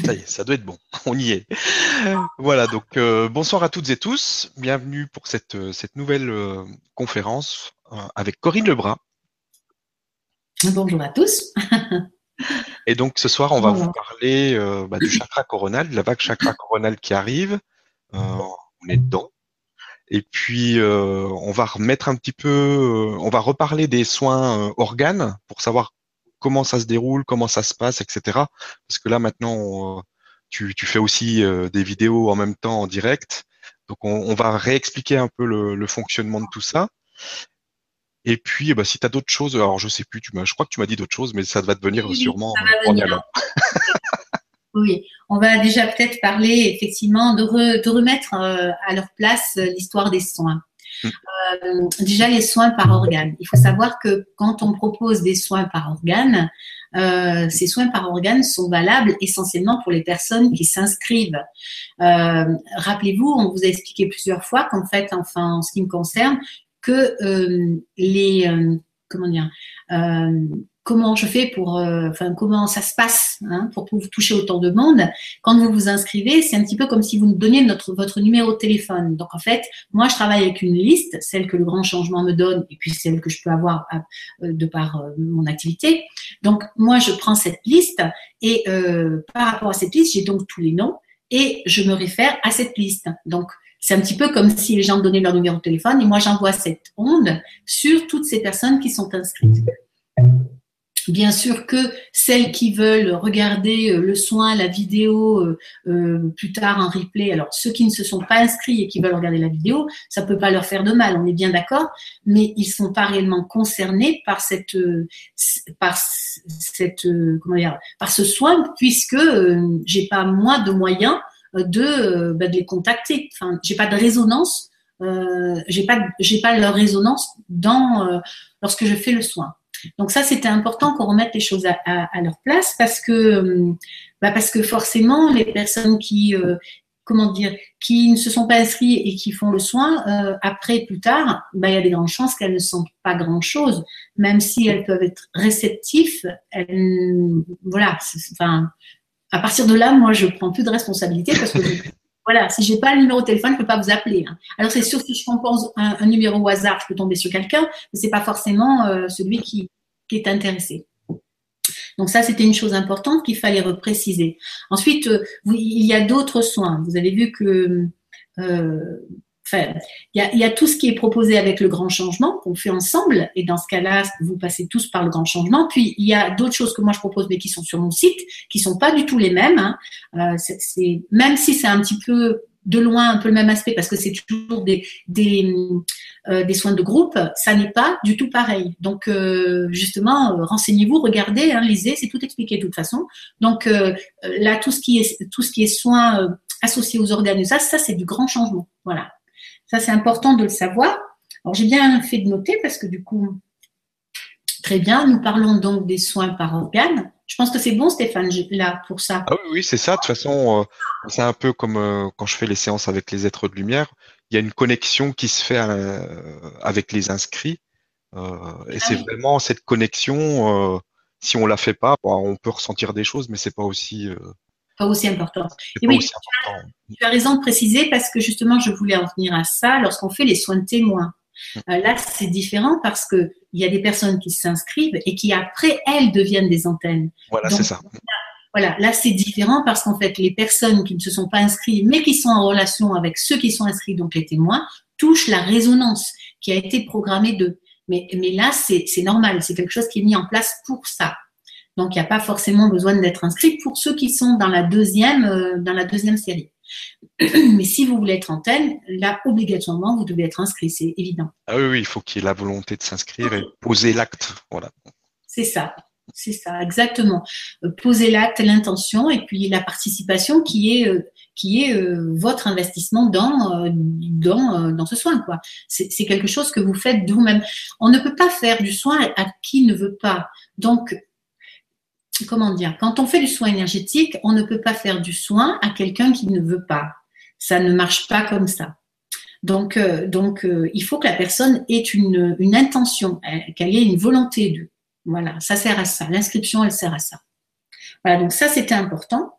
Ça y est, ça doit être bon. On y est. Voilà, donc euh, bonsoir à toutes et tous. Bienvenue pour cette, euh, cette nouvelle euh, conférence avec Corinne Lebrun. Bonjour à tous. et donc ce soir, on va vous parler bah, du chakra coronal, de la vague chakra coronal qui arrive. on est dedans. Et puis, on va remettre un petit peu, on va reparler des soins organes pour savoir comment ça se déroule, comment ça se passe, etc. Parce que là maintenant, tu, fais aussi euh, des vidéos en même temps en direct. Donc on, va réexpliquer un peu le, fonctionnement de tout ça. Et puis, bah, si tu as d'autres choses, alors je sais plus, tu je crois que tu m'as dit d'autres choses, mais ça va te venir sûrement en allant. Oui, on va déjà peut-être parler effectivement de, remettre euh, à leur place l'histoire des soins. Euh, déjà les soins par organe. Il faut savoir que quand on propose des soins par organe, euh, ces soins par organe sont valables essentiellement pour les personnes qui s'inscrivent. Euh, rappelez-vous, on vous a expliqué plusieurs fois qu'en fait, enfin en ce qui me concerne, que les comment dire comment je fais pour, euh, enfin, comment ça se passe hein, pour, toucher autant de monde. Quand vous vous inscrivez, c'est un petit peu comme si vous nous donniez notre, votre numéro de téléphone. Donc, en fait, moi, je travaille avec une liste, celle que le grand changement me donne, et puis celle que je peux avoir euh, de par euh, mon activité. Donc, moi, je prends cette liste, et par rapport à cette liste, j'ai donc tous les noms, et je me réfère à cette liste. Donc, c'est un petit peu comme si les gens me donnaient leur numéro de téléphone, et moi, j'envoie cette onde sur toutes ces personnes qui sont inscrites. Bien sûr que celles qui veulent regarder euh, le soin, la vidéo, euh, euh, plus tard un replay, alors ceux qui ne se sont pas inscrits et qui veulent regarder la vidéo, ça peut pas leur faire de mal, on est bien d'accord, mais ils sont pas réellement concernés par cette, par ce soin puisque j'ai pas moins de moyens de, bah, de les contacter. Enfin, j'ai pas de résonance, j'ai pas, j'ai pas leur résonance dans lorsque je fais le soin. Donc ça, c'était important qu'on remette les choses à, leur place parce que, euh, bah parce que forcément, les personnes qui, euh, comment dire, qui ne se sont pas inscrites et qui font le soin, euh, après, plus tard, bah, il y a des grandes chances qu'elles ne sentent pas grand-chose, même si elles peuvent être réceptives. voilà, enfin, à partir de là, moi, je prends plus de responsabilité parce que Voilà, si j'ai pas le numéro de téléphone, je peux pas vous appeler. Hein. Alors c'est sûr si je compose un, numéro au hasard, je peux tomber sur quelqu'un, mais c'est pas forcément euh, celui qui, est intéressé. Donc ça, c'était une chose importante qu'il fallait repréciser. Ensuite, euh, il y a d'autres soins. Vous avez vu que euh, il y, a, tout ce qui est proposé avec le grand changement qu'on fait ensemble, et dans ce cas-là, vous passez tous par le grand changement. Puis il y a d'autres choses que moi je propose, mais qui sont sur mon site, qui sont pas du tout les mêmes. Hein. Euh, même si c'est un petit peu de loin un peu le même aspect, parce que c'est toujours des des, euh, soins de groupe, ça n'est pas du tout pareil. Donc euh, justement, renseignez-vous, regardez, hein, lisez, c'est tout expliqué de toute façon. Donc là, tout ce qui est tout ce qui est soins associés aux organes, ça, ça c'est du grand changement. Voilà. Ça, c'est important de le savoir. Alors, j'ai bien fait de noter parce que du coup, très bien, nous parlons donc des soins par organe. Je pense que c'est bon, Stéphane, là, pour ça. Ah oui, c'est ça. De toute façon, euh, c'est un peu comme euh, quand je fais les séances avec les êtres de lumière. Il y a une connexion qui se fait euh, avec les inscrits. et ah c'est vraiment cette connexion, si on la fait pas, on peut ressentir des choses, mais c'est pas aussi pas aussi important. Et oui, Tu, as, raison de préciser parce que justement, je voulais en venir à ça lorsqu'on fait les soins de témoins. Euh, là, c'est différent parce que il y a des personnes qui s'inscrivent et qui après elles deviennent des antennes. Voilà, c'est ça. voilà, là c'est différent parce qu'en fait, les personnes qui ne se sont pas inscrites mais qui sont en relation avec ceux qui sont inscrits, donc les témoins, touchent la résonance qui a été programmée d'eux. Mais, mais là, c'est normal, c'est quelque chose qui est mis en place pour ça. Donc, il n'y a pas forcément besoin d'être inscrit pour ceux qui sont dans la deuxième, euh, dans la deuxième série. Mais si vous voulez être antenne, là, obligatoirement, vous devez être inscrit, c'est évident. Ah oui, oui, il faut qu'il y ait la volonté de s'inscrire et poser l'acte. Voilà. C'est ça. C'est ça, exactement. Euh, poser l'acte, l'intention et puis la participation qui est, euh, qui est votre investissement dans, dans, dans ce soin. quoi. C'est quelque chose que vous faites de vous-même. On ne peut pas faire du soin à qui ne veut pas. Donc, comment dire, quand on fait du soin énergétique, on ne peut pas faire du soin à quelqu'un qui ne veut pas. Ça ne marche pas comme ça. Donc, euh, donc euh, il faut que la personne ait une, une intention, qu'elle ait une volonté de. Voilà, ça sert à ça. L'inscription, elle sert à ça. Voilà, donc ça, c'était important.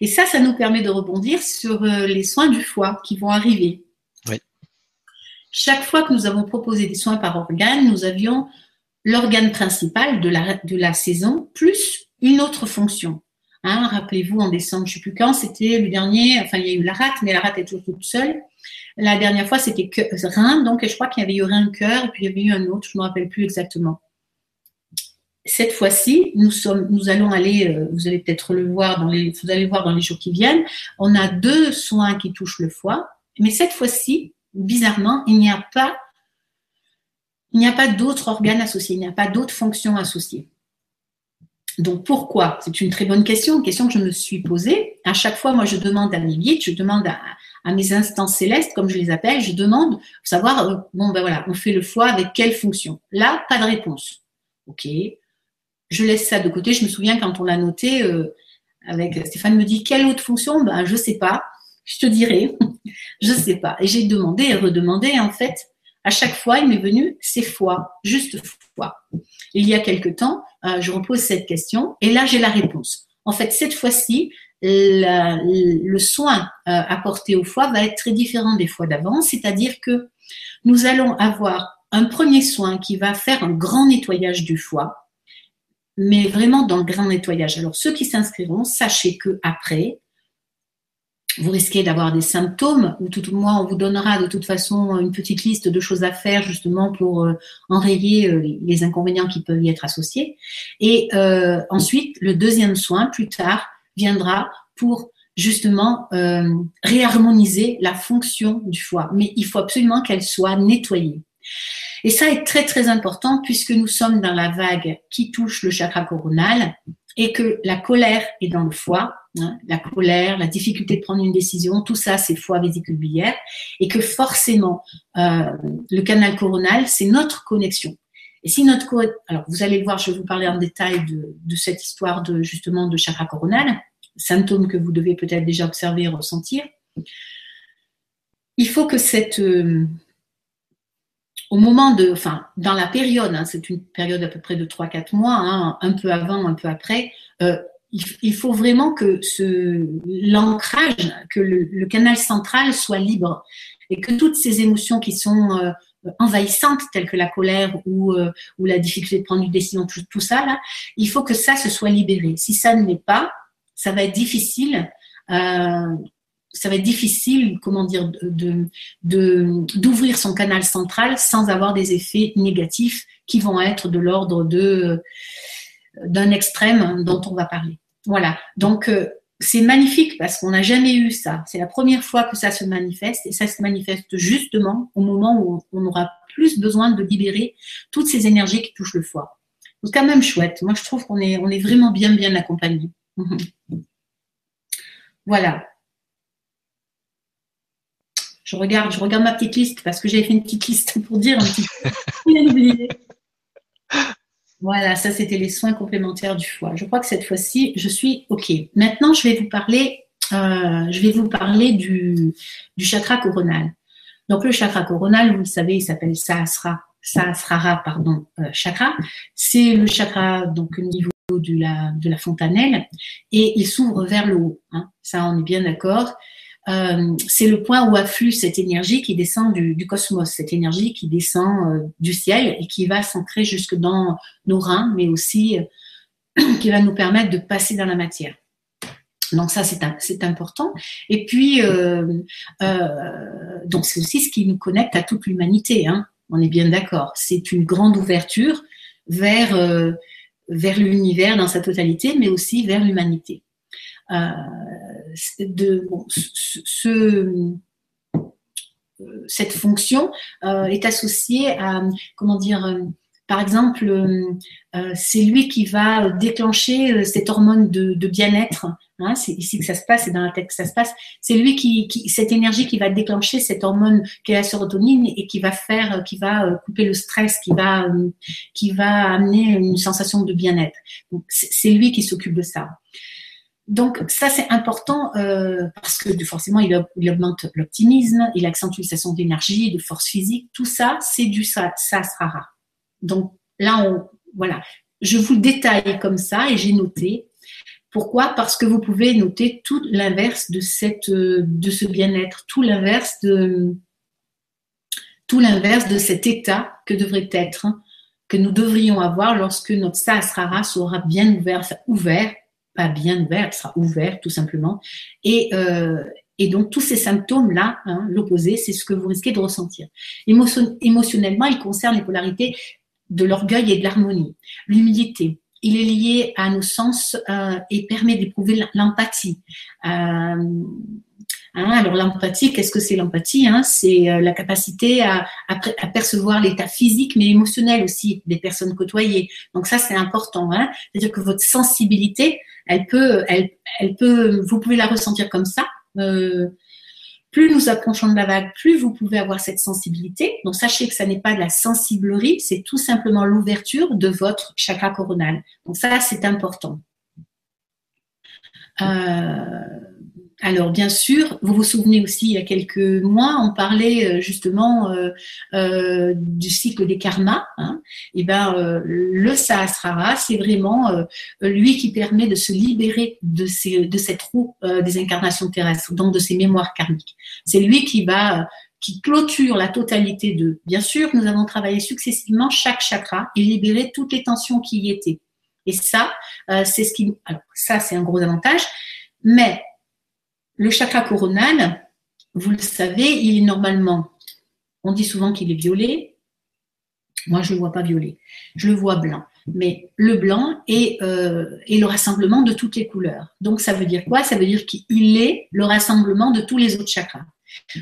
Et ça, ça nous permet de rebondir sur les soins du foie qui vont arriver. Chaque fois que nous avons proposé des soins par organe, nous avions l'organe principal de la, de la saison plus une autre fonction. Hein, Rappelez-vous, en décembre, je ne sais plus quand, c'était le dernier, enfin il y a eu la rate, mais la rate est toujours toute seule. La dernière fois, c'était rein, donc je crois qu'il y avait eu un cœur, et puis il y avait eu un autre, je ne me rappelle plus exactement. Cette fois-ci, nous, sommes, nous allons aller, euh, vous allez peut-être le voir, dans les, vous allez voir dans les jours qui viennent, on a deux soins qui touchent le foie, mais cette fois-ci, bizarrement, il n'y a pas, il n'y a pas d'autres organes associés, il n'y a pas d'autres fonctions associées. Donc pourquoi? C'est une très bonne question, une question que je me suis posée. À chaque fois, moi, je demande à mes guides, je demande à, mes instances célestes, comme je les appelle, je demande pour savoir, euh, bon ben voilà, on fait le foie avec quelle fonction Là, pas de réponse. Ok, je laisse ça de côté. Je me souviens quand on l'a noté, euh, avec Stéphane me dit quelle autre fonction? Ben je sais pas. Je te dirai, je sais pas. Et j'ai demandé et redemandé. En fait, à chaque fois, il m'est venu c'est foi, juste foi. Il y a quelque temps, euh, je repose cette question et là j'ai la réponse. En fait, cette fois-ci, le soin euh, apporté au foie va être très différent des fois d'avant, c'est-à-dire que nous allons avoir un premier soin qui va faire un grand nettoyage du foie, mais vraiment dans le grand nettoyage. Alors ceux qui s'inscriront, sachez que après, vous risquez d'avoir des symptômes, ou tout au moins on vous donnera de toute façon une petite liste de choses à faire justement pour euh, enrayer euh, les inconvénients qui peuvent y être associés. Et euh, ensuite, le deuxième soin, plus tard, viendra pour justement réharmoniser la fonction du foie. Mais il faut absolument qu'elle soit nettoyée. Et ça est très très important puisque nous sommes dans la vague qui touche le chakra coronal et que la colère est dans le foie, hein, la colère, la difficulté de prendre une décision, tout ça c'est foie vésicule biliaire, et que forcément euh, le canal coronal c'est notre connexion. Et si notre alors vous allez voir, je vais vous parler en détail de, cette histoire de justement de chakra coronal, symptômes que vous devez peut-être déjà observer et ressentir. Il faut que cette euh, au moment de, enfin, dans la période, hein, c'est une période à peu près de 3-4 mois, hein, un peu avant, un peu après, euh, il, faut vraiment que ce, l'ancrage, que le, canal central soit libre et que toutes ces émotions qui sont euh, envahissantes, telles que la colère ou, euh, ou la difficulté de prendre une décision, tout, tout, ça, là, il faut que ça se soit libéré. Si ça ne l'est pas, ça va être difficile ça va être difficile, comment dire, de, d'ouvrir son canal central sans avoir des effets négatifs qui vont être de l'ordre de d'un extrême dont on va parler. Voilà. Donc euh, c'est magnifique parce qu'on n'a jamais eu ça. C'est la première fois que ça se manifeste et ça se manifeste justement au moment où on aura plus besoin de libérer toutes ces énergies qui touchent le foie. C'est quand même chouette. Moi, je trouve qu'on est, on est vraiment bien, bien accompagné. voilà je regarde, je regarde ma petite liste parce que j'avais fait une petite liste pour dire un petit. Voilà, ça c'était les soins complémentaires du foie. Je crois que cette fois-ci, je suis OK. Maintenant, je vais vous parler, euh, du, chakra coronal. Donc le chakra coronal, vous le savez, il s'appelle Sahasrara, pardon, euh, chakra. C'est le chakra donc au niveau de la, de fontanelle et il s'ouvre vers le haut. Hein. Ça, on est bien d'accord. Euh, c'est le point où afflue cette énergie qui descend du, cosmos, cette énergie qui descend euh, du ciel et qui va s'ancrer jusque dans nos reins, mais aussi euh, qui va nous permettre de passer dans la matière. Donc ça, c'est important. Et puis, donc c'est aussi ce qui nous connecte à toute l'humanité. Hein. On est bien d'accord. C'est une grande ouverture vers vers l'univers dans sa totalité, mais aussi vers l'humanité. Ce, cette fonction euh, est associée à comment dire euh, par exemple, c'est lui qui va déclencher cette hormone de, bien-être. Hein, c'est ici que ça se passe, c'est dans la tête que ça se passe. C'est lui qui, cette énergie qui va déclencher cette hormone qui est la sérotonine et qui va faire, qui va couper le stress, qui va, qui va amener une sensation de bien-être. c'est lui qui s'occupe de ça. Donc ça c'est important euh, parce que forcément il, augmente l'optimisme, il accentue la sensation d'énergie, de force physique, tout ça c'est du sasrara. Donc là on voilà, je vous le détaille comme ça et j'ai noté. Pourquoi? Parce que vous pouvez noter tout l'inverse de cette de ce bien-être, tout l'inverse de tout l'inverse de cet état que devrait être que nous devrions avoir lorsque notre sahasrara sera bien ouvert, pas bien ouvert, sera ouvert tout simplement. Et, euh, et donc tous ces symptômes-là, hein, l'opposé, c'est ce que vous risquez de ressentir. émotionnellement, il concerne les polarités de l'orgueil et de l'harmonie, l'humilité. Il est lié à nos sens euh, et permet d'éprouver l'empathie. Euh, Hein, alors l'empathie, qu'est-ce que c'est l'empathie hein? C'est euh, la capacité à, percevoir l'état physique mais émotionnel aussi des personnes côtoyées. Donc ça c'est important. Hein? C'est-à-dire que votre sensibilité, elle peut, elle, peut, vous pouvez la ressentir comme ça. Euh, plus nous approchons de la vague, plus vous pouvez avoir cette sensibilité. Donc sachez que ça n'est pas de la sensiblerie, c'est tout simplement l'ouverture de votre chakra coronal. Donc ça c'est important. Euh, alors bien sûr, vous vous souvenez aussi il y a quelques mois, on parlait euh, justement euh, euh, du cycle des karmas. Hein. Et ben le Sahasrara, c'est vraiment lui qui permet de se libérer de, ces, de cette roue des incarnations terrestres, donc de ces mémoires karmiques. C'est lui qui va qui clôture la totalité de. Bien sûr, nous avons travaillé successivement chaque chakra et libéré toutes les tensions qui y étaient. Et ça, c'est ce qui. Alors ça, c'est un gros avantage. Mais le chakra coronal, vous le savez, il est normalement, on dit souvent qu'il est violet. Moi, je ne le vois pas violet. Je le vois blanc. Mais le blanc est, euh, le rassemblement de toutes les couleurs. Donc, ça veut dire quoi? Ça veut dire qu'il est le rassemblement de tous les autres chakras.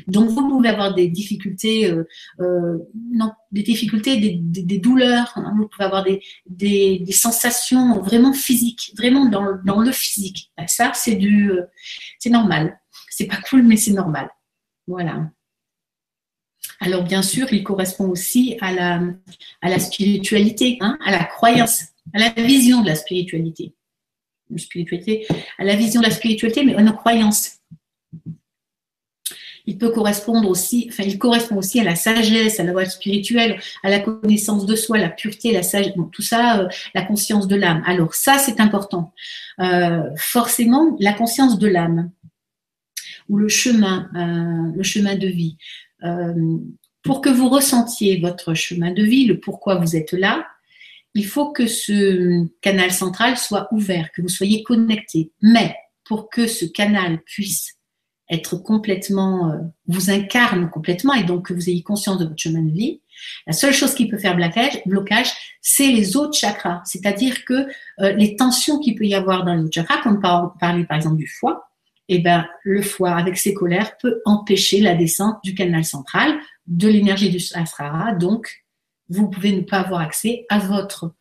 Donc, vous pouvez avoir des difficultés, euh, euh, non, des difficultés, des, douleurs, hein. vous pouvez avoir des, sensations vraiment physiques, vraiment dans, le physique. Ben, ça, c'est du, euh, c'est normal. C'est pas cool, mais c'est normal. Voilà. Alors, bien sûr, il correspond aussi à la, à la spiritualité, hein, à la croyance, à la vision de la spiritualité. spiritualité, à la vision de la spiritualité, mais à nos croyances il peut correspondre aussi, enfin, il correspond aussi à la sagesse, à la voie spirituelle, à la connaissance de soi, la pureté, la sagesse, tout ça, euh, la conscience de l'âme. Alors ça, c'est important. Euh, forcément, la conscience de l'âme ou le chemin, euh, le chemin de vie. pour que vous ressentiez votre chemin de vie, le pourquoi vous êtes là, il faut que ce canal central soit ouvert, que vous soyez connecté. Mais pour que ce canal puisse être complètement, euh, vous incarne complètement et donc que vous ayez conscience de votre chemin de vie, la seule chose qui peut faire blocage, blocage c'est les autres chakras. C'est-à-dire que euh, les tensions qu'il peut y avoir dans les autres chakras, comme par, parler par exemple du foie, eh ben, le foie avec ses colères peut empêcher la descente du canal central, de l'énergie du sahasrara. Donc, vous pouvez ne pas avoir accès à votre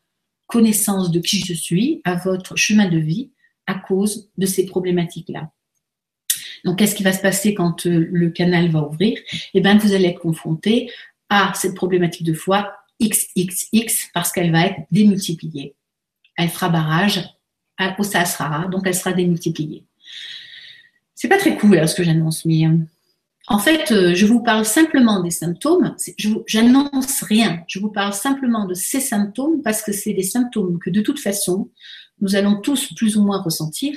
connaissance de qui je suis, à votre chemin de vie, à cause de ces problématiques-là. Donc, qu'est-ce qui va se passer quand euh, le canal va ouvrir? Eh bien, vous allez être confronté à cette problématique de foi XXX parce qu'elle va être démultipliée. Elle fera barrage au Sahasrara, donc elle sera démultipliée. C'est pas très cool hein, ce que j'annonce, mais euh, en fait, euh, je vous parle simplement des symptômes. J'annonce rien. Je vous parle simplement de ces symptômes parce que c'est des symptômes que de toute façon, nous allons tous plus ou moins ressentir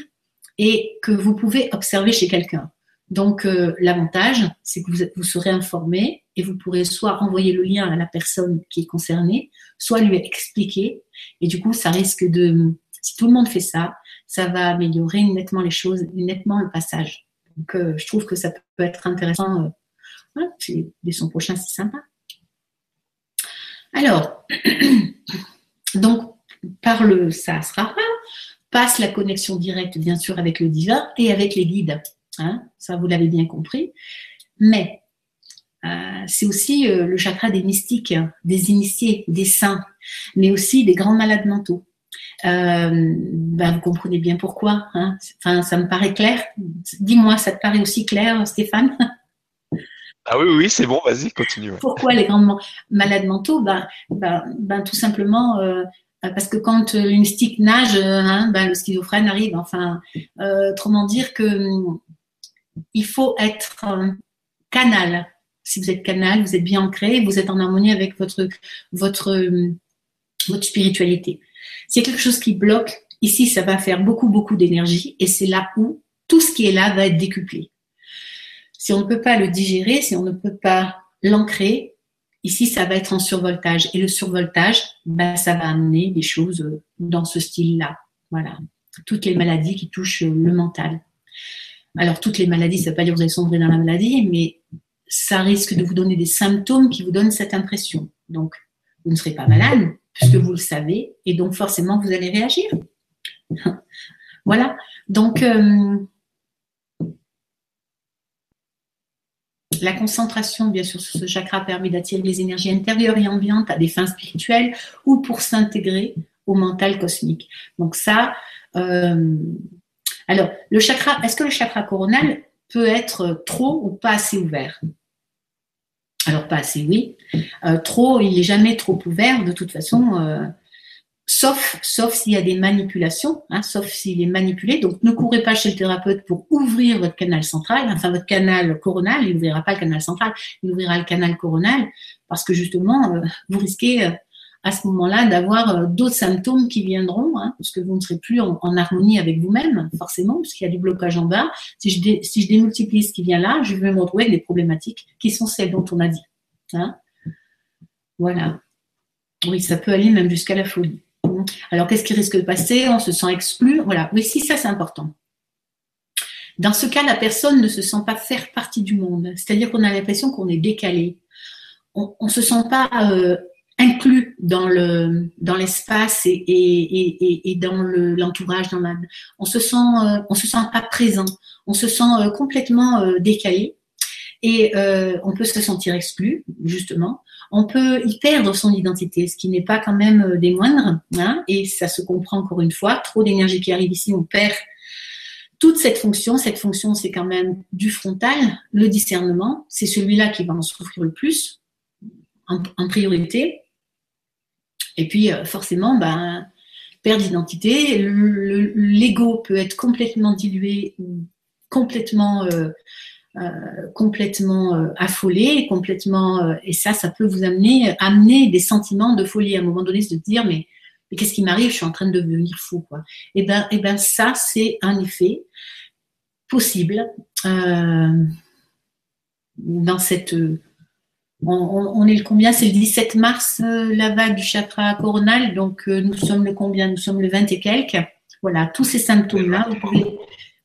et que vous pouvez observer chez quelqu'un. Donc, euh, l'avantage, c'est que vous, serez informé et vous pourrez soit envoyer le lien à la personne qui est concernée, soit lui expliquer. Et du coup, ça risque de, si tout le monde fait ça, ça va améliorer nettement les choses, nettement le passage. Donc, euh, je trouve que ça peut être intéressant. Euh, voilà, dès son prochain, c'est sympa. Alors, donc, par le sera passe la connexion directe, bien sûr, avec le divin et avec les guides. Hein, ça, vous l'avez bien compris. Mais euh, c'est aussi euh, le chakra des mystiques, des initiés, des saints, mais aussi des grands malades mentaux. Euh, ben, vous comprenez bien pourquoi. Hein enfin, ça me paraît clair. Dis-moi, ça te paraît aussi clair, Stéphane? Ah oui, oui, c'est bon, vas-y, continue. Pourquoi les grands malades mentaux? Ben, ben, ben, Tout simplement, euh, parce que quand euh, une mystique nage, euh, hein, ben, le schizophrène arrive. Enfin, autrement dire que hum, il faut être canal. Si vous êtes canal, vous êtes bien ancré, vous êtes en harmonie avec votre votre hum, votre spiritualité. S'il y a quelque chose qui bloque, Ici, ça va faire beaucoup, beaucoup d'énergie et c'est là où tout ce qui est là va être décuplé. Si on ne peut pas le digérer, si on ne peut pas l'ancrer, ici, ça va être en survoltage. Et le survoltage, ben, ça va amener des choses dans ce style-là. Voilà. Toutes les maladies qui touchent le mental. Alors, toutes les maladies, ça ne veut pas dire que vous allez sombrer dans la maladie, mais ça risque de vous donner des symptômes qui vous donnent cette impression. Donc, vous ne serez pas malade, puisque vous le savez, et donc forcément, vous allez réagir. voilà. Donc, euh, la concentration, bien sûr, sur ce chakra permet d'attirer les énergies intérieures et ambiantes à des fins spirituelles ou pour s'intégrer au mental cosmique. Donc ça, euh, alors le chakra, est-ce que le chakra coronal peut être trop ou pas assez ouvert? Alors pas assez, oui. Euh, trop, il n'est jamais trop ouvert. De toute façon, euh, sauf, sauf s'il y a des manipulations, hein, sauf s'il est manipulé. Donc, ne courez pas chez le thérapeute pour ouvrir votre canal central, enfin votre canal coronal. Il n'ouvrira pas le canal central, il ouvrira le canal coronal parce que justement, euh, vous risquez euh, à ce moment-là d'avoir euh, d'autres symptômes qui viendront, hein, puisque vous ne serez plus en, harmonie avec vous-même, forcément, puisqu'il y a du blocage en bas. Si je, si je démultiplie ce qui vient là, je vais me retrouver avec des problématiques qui sont celles dont on a dit. Hein. Voilà. Oui, ça peut aller même jusqu'à la folie. Alors, qu'est-ce qui risque de passer? On se sent exclu. Voilà. Oui, si, ça, c'est important. Dans ce cas, la personne ne se sent pas faire partie du monde. C'est-à-dire qu'on a l'impression qu'on est décalé. On ne se sent pas euh, inclus dans le dans l'espace et, et, et, dans l'entourage. dans on se sent euh, on se sent pas présent. On se sent euh, complètement décalé et on peut se sentir exclu justement on peut y perdre son identité, ce qui n'est pas quand même euh, des moindres. Hein, et ça se comprend encore une fois. Trop d'énergie qui arrive ici, on perd toute cette fonction. Cette fonction, c'est quand même du frontal, le discernement. C'est celui-là qui va en souffrir le plus, en, priorité. Et puis, euh, forcément, ben, perte d'identité. L'ego peut être complètement dilué ou complètement euh, complètement euh, affolé, complètement euh, et ça, ça peut vous amener amener des sentiments de folie à un moment donné, de dire mais, qu'est-ce qui m'arrive? Je suis en train de devenir fou, quoi. Et ben, et ben ça, c'est un effet possible dans cette on, est le combien? C'est le 17 mars, la vague du chakra coronal. Donc, nous sommes le combien? Nous sommes le 20 et quelques. Voilà, tous ces symptômes-là,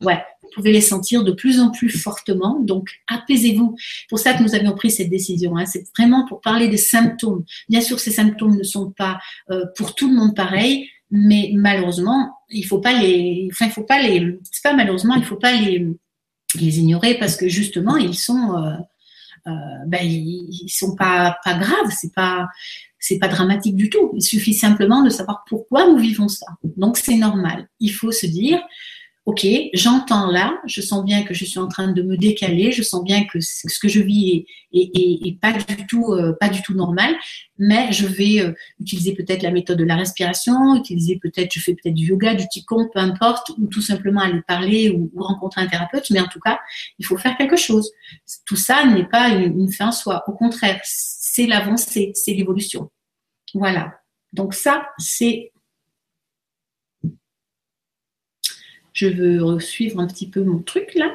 ouais, pouvez les sentir de plus en plus fortement. Donc, apaisez-vous. Pour ça que nous avions pris cette décision. Hein. C'est vraiment pour parler des symptômes. Bien sûr, ces symptômes ne sont pas euh, pour tout le monde pareils, mais malheureusement, il faut pas les, enfin, il faut pas les, c'est pas malheureusement, il faut pas les ignorer parce que justement, ils sont, euh, euh, ben, ils, sont pas, pas graves. C'est pas, c'est pas dramatique du tout. Il suffit simplement de savoir pourquoi nous vivons ça. Donc, c'est normal. Il faut se dire, ok, j'entends là, je sens bien que je suis en train de me décaler, je sens bien que ce que je vis est, pas du tout euh, pas du tout normal, mais je vais euh, utiliser peut-être la méthode de la respiration, utiliser peut-être, je fais peut-être du yoga, du qigong, peu importe, ou tout simplement aller parler ou, rencontrer un thérapeute, mais en tout cas, il faut faire quelque chose. Tout ça n'est pas une, une fin en soi, au contraire, c'est l'avancée, c'est l'évolution. Voilà. Donc ça, c'est Je veux suivre un petit peu mon truc là.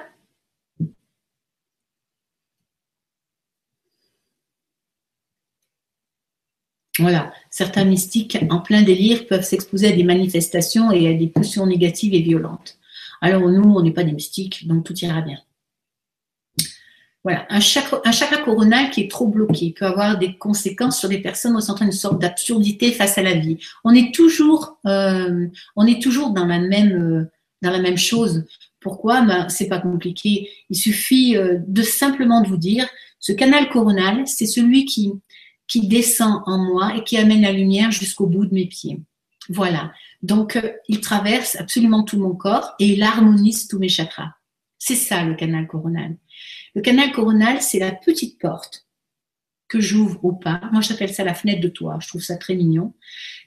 Voilà, certains mystiques en plein délire peuvent s'exposer à des manifestations et à des pulsions négatives et violentes. Alors nous, on n'est pas des mystiques, donc tout ira bien. Voilà, un chakra, coronal qui est trop bloqué peut avoir des conséquences sur des personnes ressentant une sorte d'absurdité face à la vie. On est toujours, euh, dans la même, euh, dans la même chose. Pourquoi? Ben, C'est pas compliqué. Il suffit euh, de simplement de vous dire, ce canal coronal, c'est celui qui, qui descend en moi et qui amène la lumière jusqu'au bout de mes pieds. Voilà. Donc, euh, il traverse absolument tout mon corps et il harmonise tous mes chakras. C'est ça le canal coronal. Le canal coronal, c'est la petite porte que j'ouvre au pas. Moi, j'appelle ça la fenêtre de toi. Je trouve ça très mignon.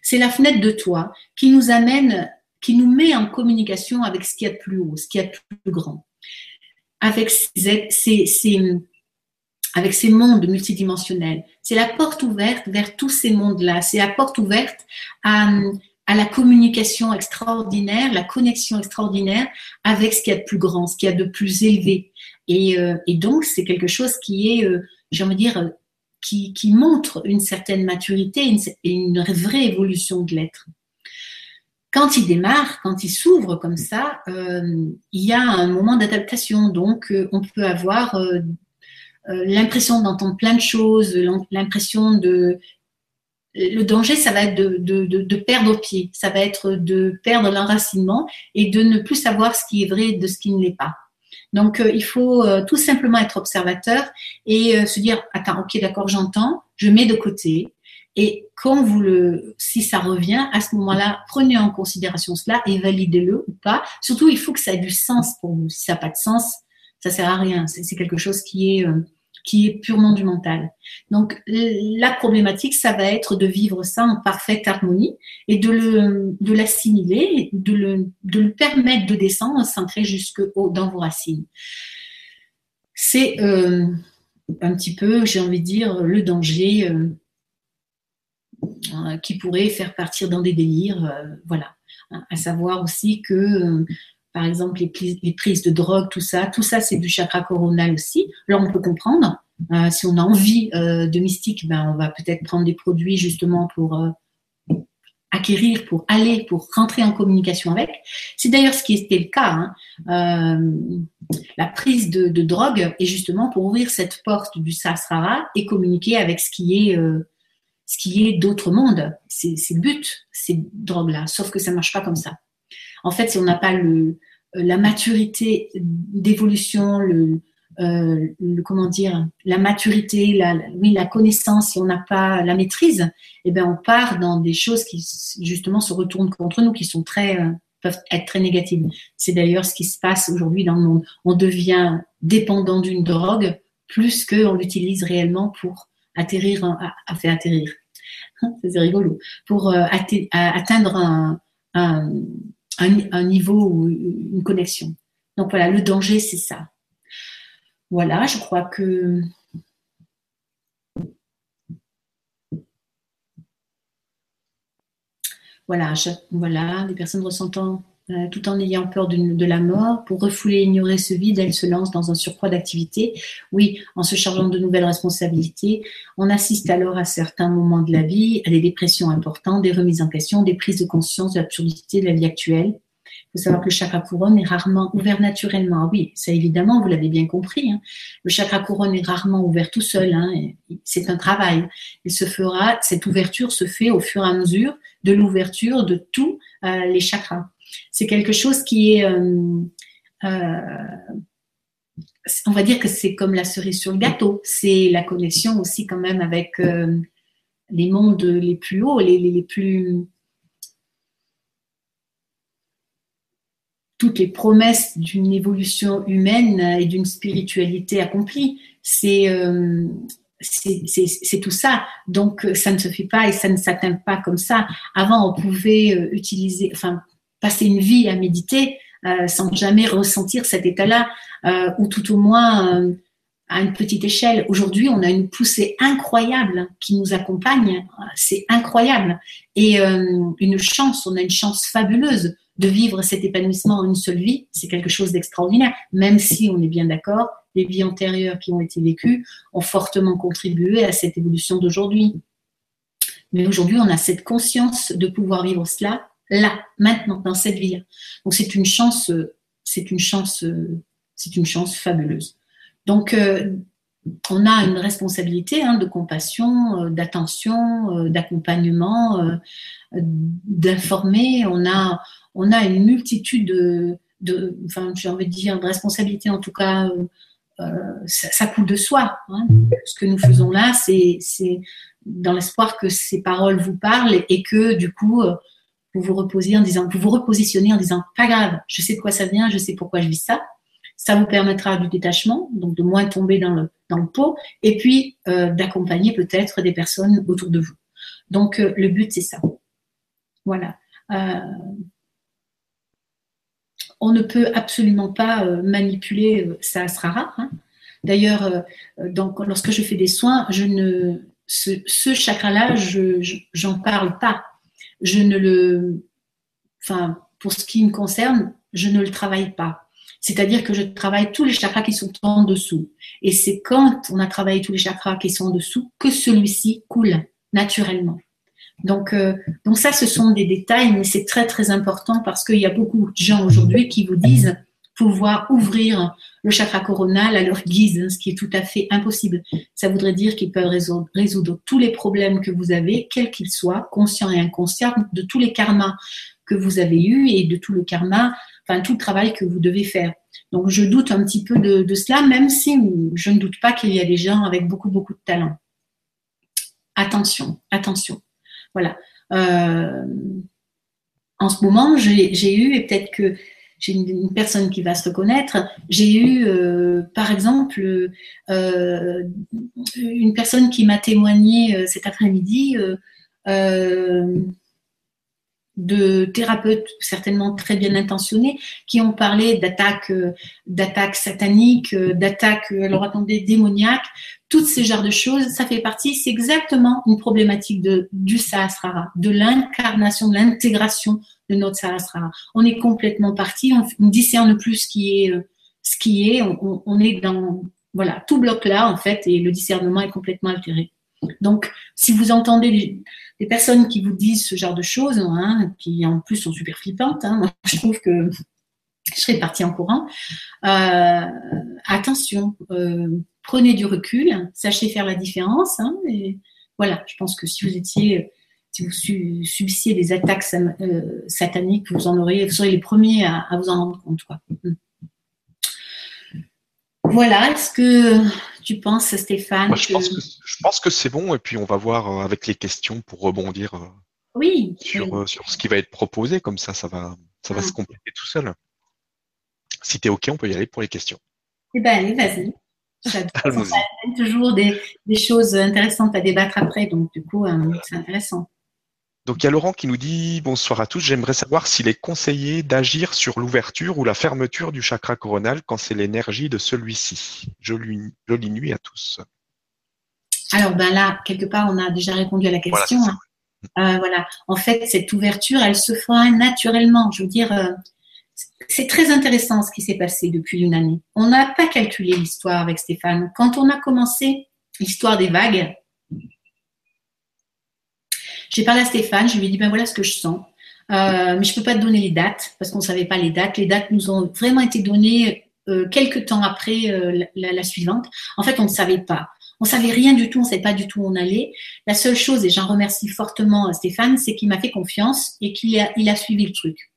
C'est la fenêtre de toi qui nous amène qui nous met en communication avec ce qu'il y a de plus haut, ce qu'il y a de plus grand, avec ces, mondes multidimensionnels. C'est la porte ouverte vers tous ces mondes-là. C'est la porte ouverte à, la communication extraordinaire, la connexion extraordinaire avec ce qu'il y a de plus grand, ce qu'il y a de plus élevé. Et, euh, donc, c'est quelque chose qui est, euh, j'ai envie de dire, qui, montre une certaine maturité et une, vraie évolution de l'être. Quand il démarre, quand il s'ouvre comme ça, euh, il y a un moment d'adaptation. Donc, on peut avoir l'impression d'entendre plein de choses, l'impression de le danger, ça va être de, perdre pied, ça va être de perdre l'enracinement et de ne plus savoir ce qui est vrai de ce qui ne l'est pas. Donc, euh, il faut euh, tout simplement être observateur et euh, se dire, attends, ok, d'accord, j'entends, je mets de côté. Et quand vous le, si ça revient, à ce moment-là, prenez en considération cela et validez-le ou pas. Surtout, il faut que ça ait du sens pour vous. Si ça n'a pas de sens, ça sert à rien. C'est quelque chose qui est qui est purement du mental. Donc la problématique, ça va être de vivre ça en parfaite harmonie et de le de l'assimiler, de le de le permettre de descendre, centrer jusque haut dans vos racines. C'est euh, un petit peu, j'ai envie de dire, le danger euh, euh, qui pourrait faire partir dans des délires, voilà. À savoir aussi que par exemple les, prises de drogue, tout ça, tout ça c'est du chakra coronal aussi. Là on peut comprendre. Euh, si on a envie euh, de mystique, ben on va peut-être prendre des produits justement pour euh, acquérir, pour aller, pour rentrer en communication avec. C'est d'ailleurs ce qui était le cas. Hein. la prise de, de, drogue est justement pour ouvrir cette porte du sasrara et communiquer avec ce qui est ce qui est d'autres mondes. C'est le but, ces drogues-là. Sauf que ça marche pas comme ça. En fait, si on n'a pas euh, la maturité d'évolution, euh, le, comment dire, la maturité, la, oui, la connaissance, si on n'a pas la maîtrise, eh ben on part dans des choses qui justement se retournent contre nous, qui sont très euh, peuvent être très négatives. C'est d'ailleurs ce qui se passe aujourd'hui dans le monde. On devient dépendant d'une drogue plus qu'on l'utilise réellement pour atterrir, à, faire atterrir. C'est rigolo. Pour atteindre un, un un, niveau ou une connexion. Donc voilà, le danger, c'est ça. Voilà, je crois que voilà, voilà, les personnes ressentant euh, tout en ayant peur de, la mort, pour refouler et ignorer ce vide, elles se lancent dans un surcroît d'activité. Oui, en se chargeant de nouvelles responsabilités, on assiste alors à certains moments de la vie à des dépressions importantes, des remises en question, des prises de conscience de l'absurdité de la vie actuelle. Il faut savoir que le chakra couronne est rarement ouvert naturellement. Oui, ça évidemment, vous l'avez bien compris. Hein. Le chakra couronne est rarement ouvert tout seul. Hein, c'est un travail. Il se fera, cette ouverture se fait au fur et à mesure de l'ouverture de tous euh, les chakras c'est quelque chose qui est, euh, euh, on va dire que c'est comme la cerise sur le gâteau. C'est la connexion aussi quand même avec euh, les mondes les plus hauts, les, plus toutes les promesses d'une évolution humaine et d'une spiritualité accomplie. C'est c'est tout ça. Donc, ça ne se fait pas et ça ne s'atteint pas comme ça. Avant, on pouvait utiliser, enfin, passer une vie à méditer euh, sans jamais ressentir cet état-là, euh, ou tout au moins euh, à une petite échelle. Aujourd'hui, on a une poussée incroyable qui nous accompagne, c'est incroyable, et une chance, on a une chance fabuleuse de vivre cet épanouissement en une seule vie, c'est quelque chose d'extraordinaire, même si on est bien d'accord, les vies antérieures qui ont été vécues ont fortement contribué à cette évolution d'aujourd'hui. Mais aujourd'hui, on a cette conscience de pouvoir vivre cela là, maintenant, dans cette vie-là. Donc c'est une chance, c'est une chance, c'est une chance fabuleuse. Donc euh, on a une responsabilité hein, de compassion, euh, d'attention, euh, d'accompagnement, d'informer. On a, on a une multitude de, enfin, j'ai envie de dire, de responsabilités en tout cas. ça, coule de soi. Hein. Ce que nous faisons là, c'est dans l'espoir que ces paroles vous parlent et que du coup, vous vous reposez en disant, vous vous repositionnez en disant, pas grave, je sais de quoi ça vient, je sais pourquoi je vis ça. Ça vous permettra du détachement, donc de moins tomber dans le, dans le pot, et puis euh, d'accompagner peut-être des personnes autour de vous. Donc euh, le but, c'est ça. Voilà. Euh, on ne peut absolument pas manipuler ça sera Hein. D'ailleurs, lorsque je fais des soins, je ne, ce, ce chakra-là, je n'en parle pas je ne le, enfin, pour ce qui me concerne, je ne le travaille pas. C'est-à-dire que je travaille tous les chakras qui sont en dessous. Et c'est quand on a travaillé tous les chakras qui sont en dessous que celui-ci coule naturellement. Donc, euh, donc ça, ce sont des détails, mais c'est très très important parce qu'il y a beaucoup de gens aujourd'hui qui vous disent pouvoir ouvrir le chakra coronal à leur guise, hein, ce qui est tout à fait impossible. Ça voudrait dire qu'ils peuvent résoudre, tous les problèmes que vous avez, quels qu'ils soient, conscients et inconscients, de tous les karmas que vous avez eus et de tout le karma, enfin tout le travail que vous devez faire. Donc je doute un petit peu de, de cela, même si je ne doute pas qu'il y a des gens avec beaucoup beaucoup de talent. Attention, attention. Voilà. Euh, en ce moment, j'ai eu, et peut-être que j'ai une, personne qui va se reconnaître, j'ai eu, euh, par exemple, euh, une personne qui m'a témoigné cet après-midi de thérapeutes certainement très bien intentionnés qui ont parlé d'attaques d'attaques sataniques, d'attaques alors attendez démoniaques, toutes ces genres de choses, ça fait partie, c'est exactement une problématique de, du Sahasrara, de l'incarnation, de l'intégration de notre Sahasrara. On est complètement parti, on ne discerne plus ce qui est, ce qui est, on, on est dans, voilà, tout bloc là en fait, et le discernement est complètement altéré. Donc, si vous entendez des, personnes qui vous disent ce genre de choses, hein, qui en plus sont super flippantes, hein, je trouve que je serais partie en courant. Euh, attention, euh, prenez du recul, sachez faire la différence. Hein, voilà, je pense que si vous étiez, si vous subissiez des attaques euh, sataniques, vous en auriez, vous seriez les premiers à, vous en rendre compte. Voilà, est-ce que tu penses, Stéphane je, pense que, c'est bon, et puis on va voir euh, avec les questions pour rebondir euh, oui, sur, sur ce qui va être proposé, comme ça, ça va, ça va hmm. se compléter tout seul. Si tu es OK, on peut y aller pour les questions. Eh bien, allez, vas-y. J'adore. toujours des, choses intéressantes à débattre après, donc du coup, euh, c'est intéressant. Donc il y a Laurent qui nous dit bonsoir à tous. J'aimerais savoir s'il est conseillé d'agir sur l'ouverture ou la fermeture du chakra coronal quand c'est l'énergie de celui-ci. Jolie, jolie nuit à tous. Alors ben là, quelque part, on a déjà répondu à la question. Voilà. Hein. Euh, voilà. En fait, cette ouverture, elle se fera naturellement. Je veux dire, euh, c'est très intéressant ce qui s'est passé depuis une année. On n'a pas calculé l'histoire avec Stéphane. Quand on a commencé l'histoire des vagues, j'ai parlé à Stéphane, je lui ai dit, ben voilà ce que je sens. Euh, mais je ne peux pas te donner les dates parce qu'on ne savait pas les dates. Les dates nous ont vraiment été données euh, quelques temps après euh, la, suivante. En fait, on ne savait pas. On savait rien du tout, on ne savait pas du tout où on allait. La seule chose, et j'en remercie fortement Stéphane, c'est qu'il m'a fait confiance et qu'il a, il a suivi le truc.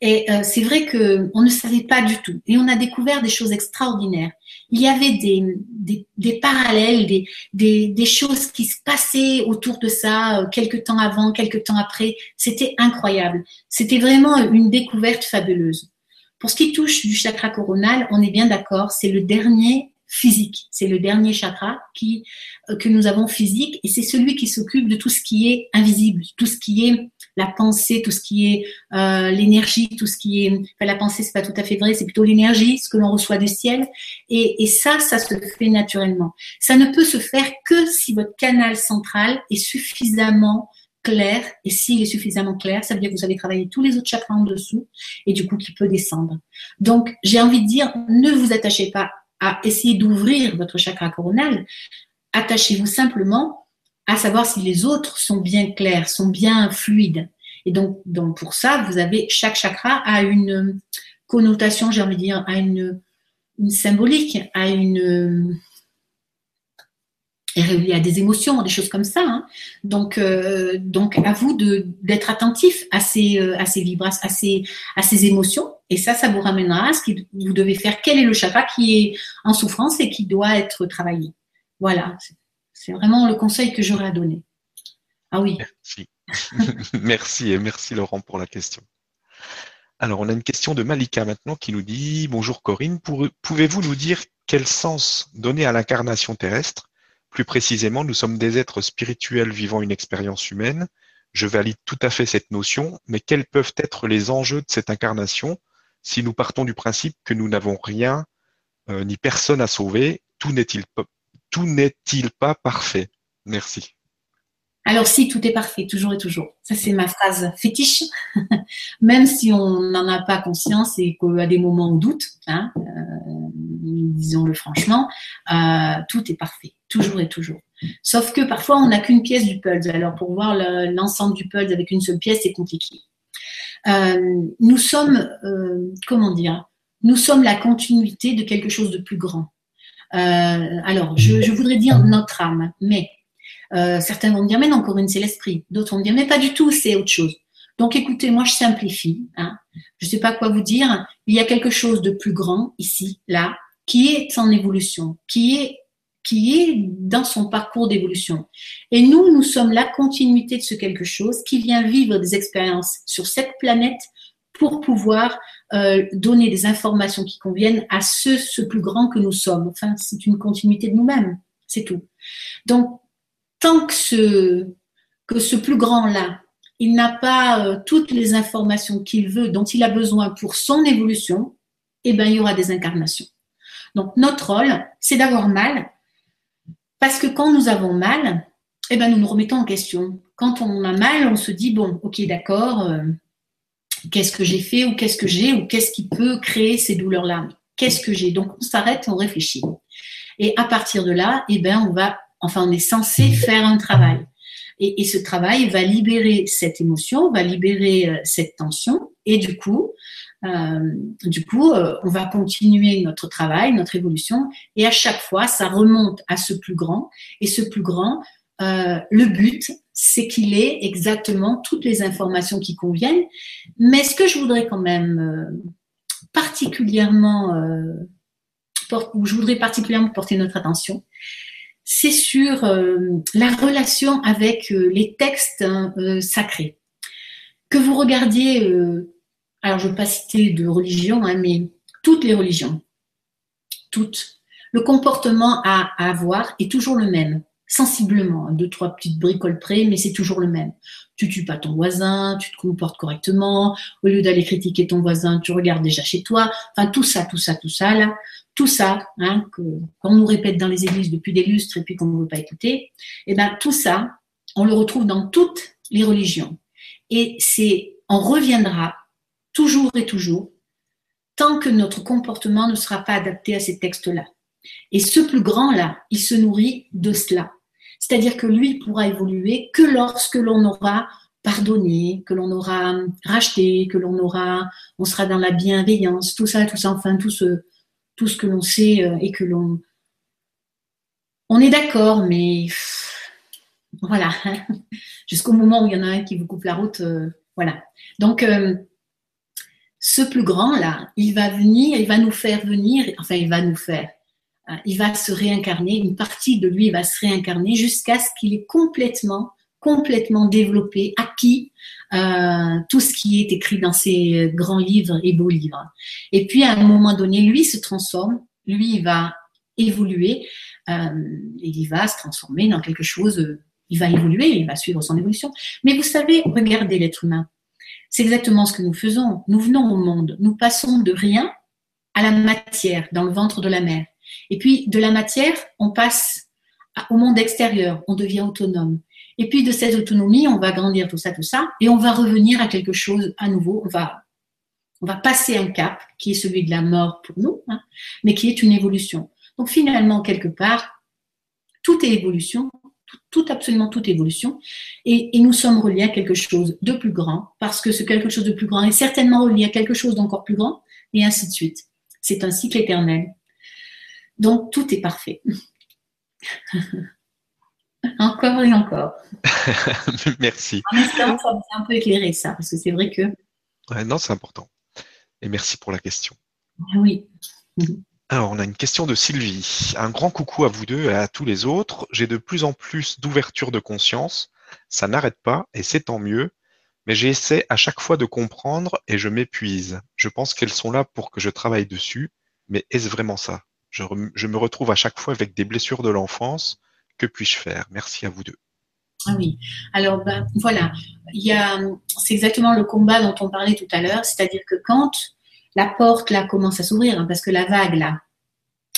Et euh, c'est vrai que on ne savait pas du tout. Et on a découvert des choses extraordinaires. Il y avait des, des, des parallèles, des, des, des, choses qui se passaient autour de ça, euh, quelques temps avant, quelques temps après. C'était incroyable. C'était vraiment une découverte fabuleuse. Pour ce qui touche du chakra coronal, on est bien d'accord, c'est le dernier physique. C'est le dernier chakra qui, euh, que nous avons physique et c'est celui qui s'occupe de tout ce qui est invisible, tout ce qui est la pensée, tout ce qui est euh, l'énergie, tout ce qui est enfin, la pensée, c'est pas tout à fait vrai, c'est plutôt l'énergie, ce que l'on reçoit du ciel. Et, ça, ça se fait naturellement. Ça ne peut se faire que si votre canal central est suffisamment clair. Et s'il est suffisamment clair, ça veut dire que vous avez travaillé tous les autres chakras en dessous et du coup qui peut descendre. Donc, j'ai envie de dire, ne vous attachez pas à essayer d'ouvrir votre chakra coronal, attachez-vous simplement à savoir si les autres sont bien clairs, sont bien fluides. Et donc, donc pour ça, vous avez chaque chakra a une connotation, j'ai envie de dire, a une, symbolique, a une est relié à des émotions, des choses comme ça. Hein. Donc, euh, donc à vous d'être attentif à ces, euh, à ces vibrations, à ces, à ces émotions. Et ça, ça vous ramènera à ce que vous devez faire. Quel est le chakra qui est en souffrance et qui doit être travaillé Voilà. C'est vraiment le conseil que j'aurais à donner. Ah oui. Merci. merci et merci Laurent pour la question. Alors, on a une question de Malika maintenant qui nous dit Bonjour Corinne, pouvez-vous nous dire quel sens donner à l'incarnation terrestre? Plus précisément, nous sommes des êtres spirituels vivant une expérience humaine. Je valide tout à fait cette notion, mais quels peuvent être les enjeux de cette incarnation? Si nous partons du principe que nous n'avons rien euh, ni personne à sauver Tout n'est-il pas, parfait? Merci. alors si tout est parfait, toujours et toujours. Ça c'est ma phrase fétiche, même si on n'en a pas conscience et qu'à des moments on doute, hein, euh, disons-le franchement, euh, tout est parfait, toujours et toujours. Sauf que parfois on n'a qu'une pièce du puzzle. Alors pour voir l'ensemble du puzzle avec une seule pièce, c'est compliqué. Euh, nous sommes, comment dire, nous sommes la continuité de quelque chose de plus grand. alors je, je voudrais dire notre âme, mais euh, certains vont me dire, mais non, Corinne, c'est l'esprit. D'autres vont me dire, mais pas du tout, c'est autre chose. Donc écoutez, moi je simplifie. Hein. Je ne sais pas quoi vous dire. Il y a quelque chose de plus grand ici, là, qui est en évolution, qui est qui est dans son parcours d'évolution. Et nous, nous sommes la continuité de ce quelque chose qui vient vivre des expériences sur cette planète pour pouvoir euh, donner des informations qui conviennent à ce, ce plus grand que nous sommes. Enfin, c'est une continuité de nous-mêmes, c'est tout. Donc, tant que ce, que ce plus grand-là, il n'a pas euh, toutes les informations qu'il veut, dont il a besoin pour son évolution, eh bien, il y aura des incarnations. Donc, notre rôle, c'est d'avoir mal, parce que quand nous avons mal, eh ben, nous nous remettons en question. Quand on a mal, on se dit, bon, ok, d'accord, euh, qu'est-ce que j'ai fait ou qu'est-ce que j'ai ou qu'est-ce qui peut créer ces douleurs-là? Qu'est-ce que j'ai? Donc, on s'arrête on réfléchit. Et à partir de là, eh ben, on va Enfin, on est censé faire un travail. Et, ce travail va libérer cette émotion, va libérer euh, cette tension, et du coup, du coup, euh, on va continuer notre travail, notre évolution, et à chaque fois, ça remonte à ce plus grand. Et ce plus grand, le but, c'est qu'il ait exactement toutes les informations qui conviennent. Mais ce que je voudrais quand même particulièrement, où je voudrais particulièrement porter notre attention, c'est sur euh, la relation avec euh, les textes hein, euh, sacrés. Que vous regardiez, alors je ne veux pas citer de religion, hein, mais toutes les religions, toutes, le comportement à, avoir est toujours le même, sensiblement, hein, deux, trois petites bricoles près, mais c'est toujours le même. Tu tues pas ton voisin, tu te comportes correctement, au lieu d'aller critiquer ton voisin, tu regardes déjà chez toi, enfin tout ça, tout ça, tout ça, là, tout ça, hein, qu'on nous répète dans les églises depuis des lustres et puis qu'on ne veut pas écouter, eh ben tout ça, on le retrouve dans toutes les religions. Et c'est, on reviendra toujours et toujours tant que notre comportement ne sera pas adapté à ces textes-là. Et ce plus grand-là, il se nourrit de cela. C'est-à-dire que lui pourra évoluer que lorsque l'on aura pardonné, que l'on aura racheté, que l'on aura, on sera dans la bienveillance, tout ça, tout ça, enfin tout ce, tout ce que l'on sait euh, et que l'on... On est d'accord, mais voilà, jusqu'au moment où il y en a un qui vous coupe la route, euh, voilà. Donc, euh, ce plus grand-là, il va venir, il va nous faire venir, enfin, il va nous faire, il va se réincarner, une partie de lui va se réincarner jusqu'à ce qu'il ait complètement, complètement développé, acquis euh, tout ce qui est écrit dans ces grands livres et beaux livres. Et puis à un moment donné, lui se transforme, lui va évoluer, euh, il va se transformer dans quelque chose, il va évoluer, il va suivre son évolution. Mais vous savez, regardez l'être humain. C'est exactement ce que nous faisons. Nous venons au monde, nous passons de rien à la matière dans le ventre de la mère. Et puis de la matière, on passe au monde extérieur, on devient autonome. Et puis de cette autonomie, on va grandir tout ça, tout ça, et on va revenir à quelque chose à nouveau. On va, on va passer un cap qui est celui de la mort pour nous, hein, mais qui est une évolution. Donc finalement, quelque part, tout est évolution, tout, absolument toute évolution, et, et, nous sommes reliés à quelque chose de plus grand, parce que ce quelque chose de plus grand est certainement relié à quelque chose d'encore plus grand, et ainsi de suite. C'est un cycle éternel. Donc tout est parfait. Encore et encore. merci. En espérant ça un peu éclairé ça, parce que c'est vrai que. non, c'est important. Et merci pour la question. Oui. Alors, on a une question de Sylvie. Un grand coucou à vous deux et à tous les autres. J'ai de plus en plus d'ouverture de conscience. Ça n'arrête pas et c'est tant mieux. Mais j'essaie à chaque fois de comprendre et je m'épuise. Je pense qu'elles sont là pour que je travaille dessus. Mais est-ce vraiment ça? Je, me retrouve à chaque fois avec des blessures de l'enfance que puis-je faire? Merci à vous deux. Ah oui, alors ben, voilà, il c'est exactement le combat dont on parlait tout à l'heure, c'est-à-dire que quand la porte là commence à s'ouvrir, hein, parce que la vague là,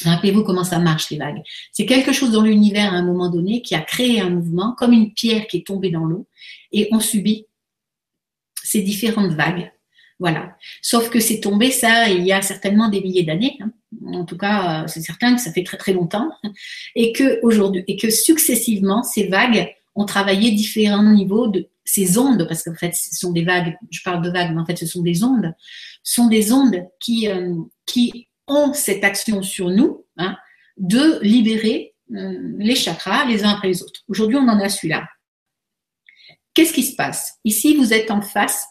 Rappelez-vous comment ça marche les vagues. C'est quelque chose dans l'univers à un moment donné qui a créé un mouvement, comme une pierre qui est tombée dans l'eau, et on subit ces différentes vagues. Voilà. Sauf que c'est tombé ça il y a certainement des milliers d'années. Hein. En tout cas, euh, c'est certain que ça fait très très longtemps, aujourd'hui et que successivement ces vagues ont travaillé différents niveaux de ces ondes, parce qu'en fait ce sont des vagues. Je parle de vagues, mais en fait ce sont des ondes. sont des ondes qui euh, qui ont cette action sur nous hein, de libérer euh, les chakras les uns après les autres. Aujourd'hui, on en a celui-là. Qu'est-ce qui se passe? Ici, vous êtes en face,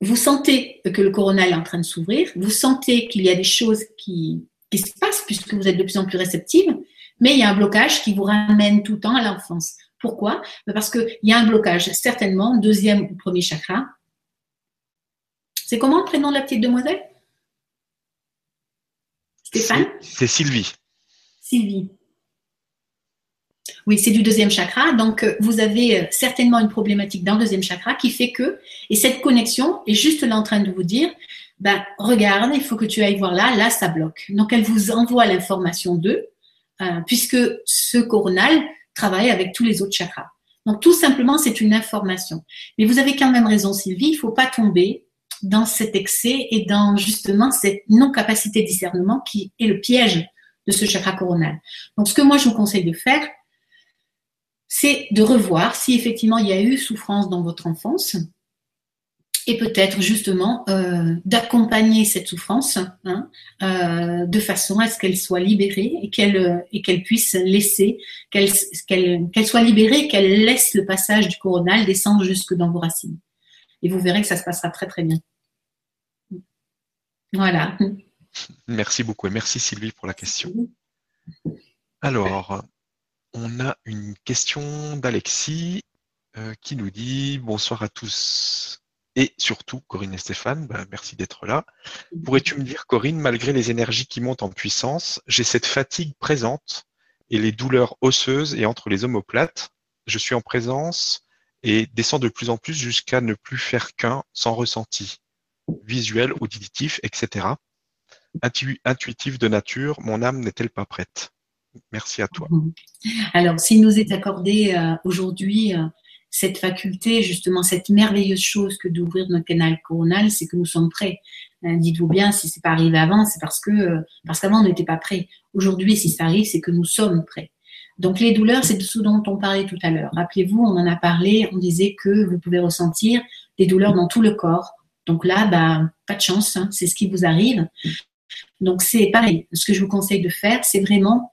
vous sentez que le coronal est en train de s'ouvrir, vous sentez qu'il y a des choses qui, qui se passent puisque vous êtes de plus en plus réceptive, mais il y a un blocage qui vous ramène tout le temps à l'enfance. Pourquoi? Parce qu'il y a un blocage, certainement, deuxième ou premier chakra. C'est comment le prénom de la petite demoiselle? C'est Sylvie. Sylvie. Oui, c'est du deuxième chakra. Donc, euh, vous avez euh, certainement une problématique dans le deuxième chakra qui fait que, et cette connexion est juste là en train de vous dire, ben, regarde, il faut que tu ailles voir là, là, ça bloque. Donc, elle vous envoie l'information d'eux, euh, puisque ce coronal travaille avec tous les autres chakras. Donc, tout simplement, c'est une information. Mais vous avez quand même raison, Sylvie, il ne faut pas tomber dans cet excès et dans justement cette non-capacité de discernement qui est le piège de ce chakra coronal. Donc, ce que moi je vous conseille de faire, c'est de revoir si effectivement il y a eu souffrance dans votre enfance et peut-être justement euh, d'accompagner cette souffrance hein, euh, de façon à ce qu'elle soit libérée et qu'elle et qu'elle puisse laisser qu'elle qu'elle soit libérée, qu'elle laisse le passage du coronal descendre jusque dans vos racines. Et vous verrez que ça se passera très très bien. Voilà. Merci beaucoup et merci Sylvie pour la question. Alors, on a une question d'Alexis euh, qui nous dit bonsoir à tous et surtout Corinne et Stéphane, ben, merci d'être là. Pourrais-tu me dire Corinne, malgré les énergies qui montent en puissance, j'ai cette fatigue présente et les douleurs osseuses et entre les omoplates, je suis en présence et descends de plus en plus jusqu'à ne plus faire qu'un sans ressenti visuel, auditif, etc. intuitif de nature, mon âme n'est-elle pas prête? Merci à toi. Mhm. Alors, s'il nous est accordé euh, aujourd'hui euh, cette faculté, justement, cette merveilleuse chose que d'ouvrir notre canal coronal, c'est que nous sommes prêts. Euh, dites-vous bien, si c'est pas arrivé avant, c'est parce que parce qu'avant on n'était pas prêt. Aujourd'hui, si ça arrive, c'est que nous sommes prêts. Donc les douleurs, c'est de ce dont on parlait tout à l'heure. Rappelez-vous, on en a parlé, on disait que vous pouvez ressentir des douleurs dans tout le corps, donc là, bah, pas de chance, hein, c'est ce qui vous arrive. Donc c'est pareil. Ce que je vous conseille de faire, c'est vraiment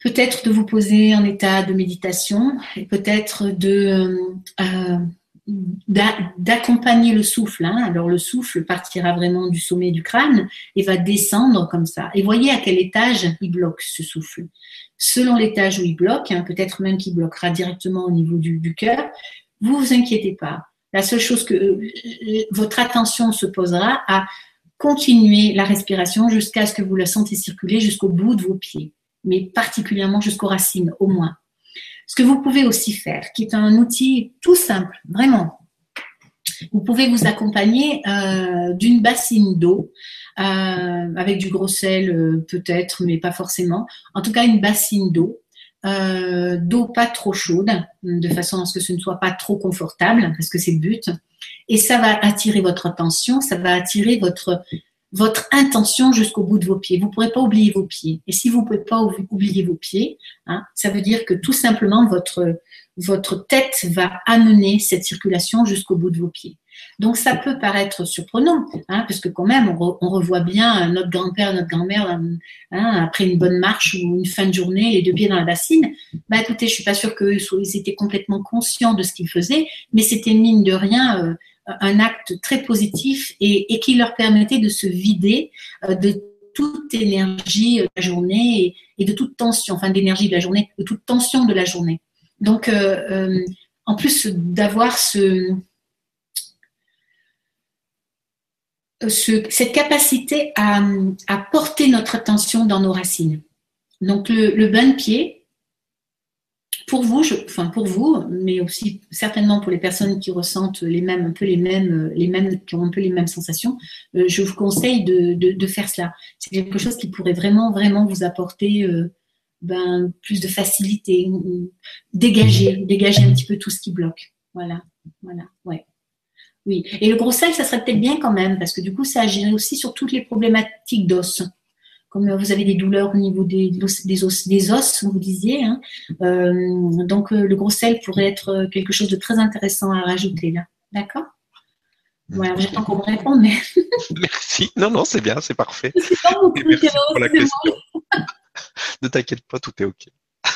peut-être de vous poser en état de méditation et peut-être de euh, d'accompagner le souffle. Hein. Alors le souffle partira vraiment du sommet du crâne et va descendre comme ça. Et voyez à quel étage il bloque ce souffle. Selon l'étage où il bloque, hein, peut-être même qu'il bloquera directement au niveau du, du cœur, vous vous inquiétez pas. La seule chose que euh, votre attention se posera à continuer la respiration jusqu'à ce que vous la sentez circuler jusqu'au bout de vos pieds, mais particulièrement jusqu'aux racines au moins. Ce que vous pouvez aussi faire, qui est un outil tout simple, vraiment, vous pouvez vous accompagner euh, d'une bassine d'eau, euh, avec du gros sel peut-être, mais pas forcément. En tout cas, une bassine d'eau euh, d'eau pas trop chaude, de façon à ce que ce ne soit pas trop confortable, parce que c'est le but. Et ça va attirer votre attention, ça va attirer votre votre intention jusqu'au bout de vos pieds. Vous ne pourrez pas oublier vos pieds. Et si vous ne pouvez pas oublier vos pieds, hein, ça veut dire que tout simplement votre votre tête va amener cette circulation jusqu'au bout de vos pieds. Donc ça peut paraître surprenant, hein, parce que quand même on, revoit bien notre grand-père, notre grand-mère hein, après une bonne marche ou une fin de journée, les deux pieds dans la bassine. Bah écoutez, je suis pas sûre qu'ils étaient complètement conscients de ce qu'ils faisaient, mais c'était mine de rien euh, un acte très positif et, qui leur permettait de se vider euh, de toute énergie de la journée et, de toute tension, enfin d'énergie de la journée, de toute tension de la journée. Donc, euh, en plus d'avoir ce, cette capacité à, porter notre attention dans nos racines. Donc le, bain de pied pour vous, enfin pour vous, mais aussi certainement pour les personnes qui ressentent les mêmes, un peu les mêmes, les mêmes, qui ont un peu les mêmes sensations, euh, je vous conseille de, de, de faire cela. C'est quelque chose qui pourrait vraiment, vraiment vous apporter euh, ben, plus de facilité, dégager, dégager un petit peu tout ce qui bloque. Voilà, voilà, ouais. Oui. Et le gros sel, ça serait peut-être bien quand même, parce que du coup, ça agirait aussi sur toutes les problématiques d'os comme vous avez des douleurs au niveau des, des, os, des os, vous disiez. Hein. Euh, donc, euh, le gros sel pourrait être quelque chose de très intéressant à rajouter là. D'accord? Voilà, j'attends qu'on me réponde, mais. Merci. Non, non, c'est bien, c'est parfait. Merci pour la question. ne t'inquiète pas, tout est OK.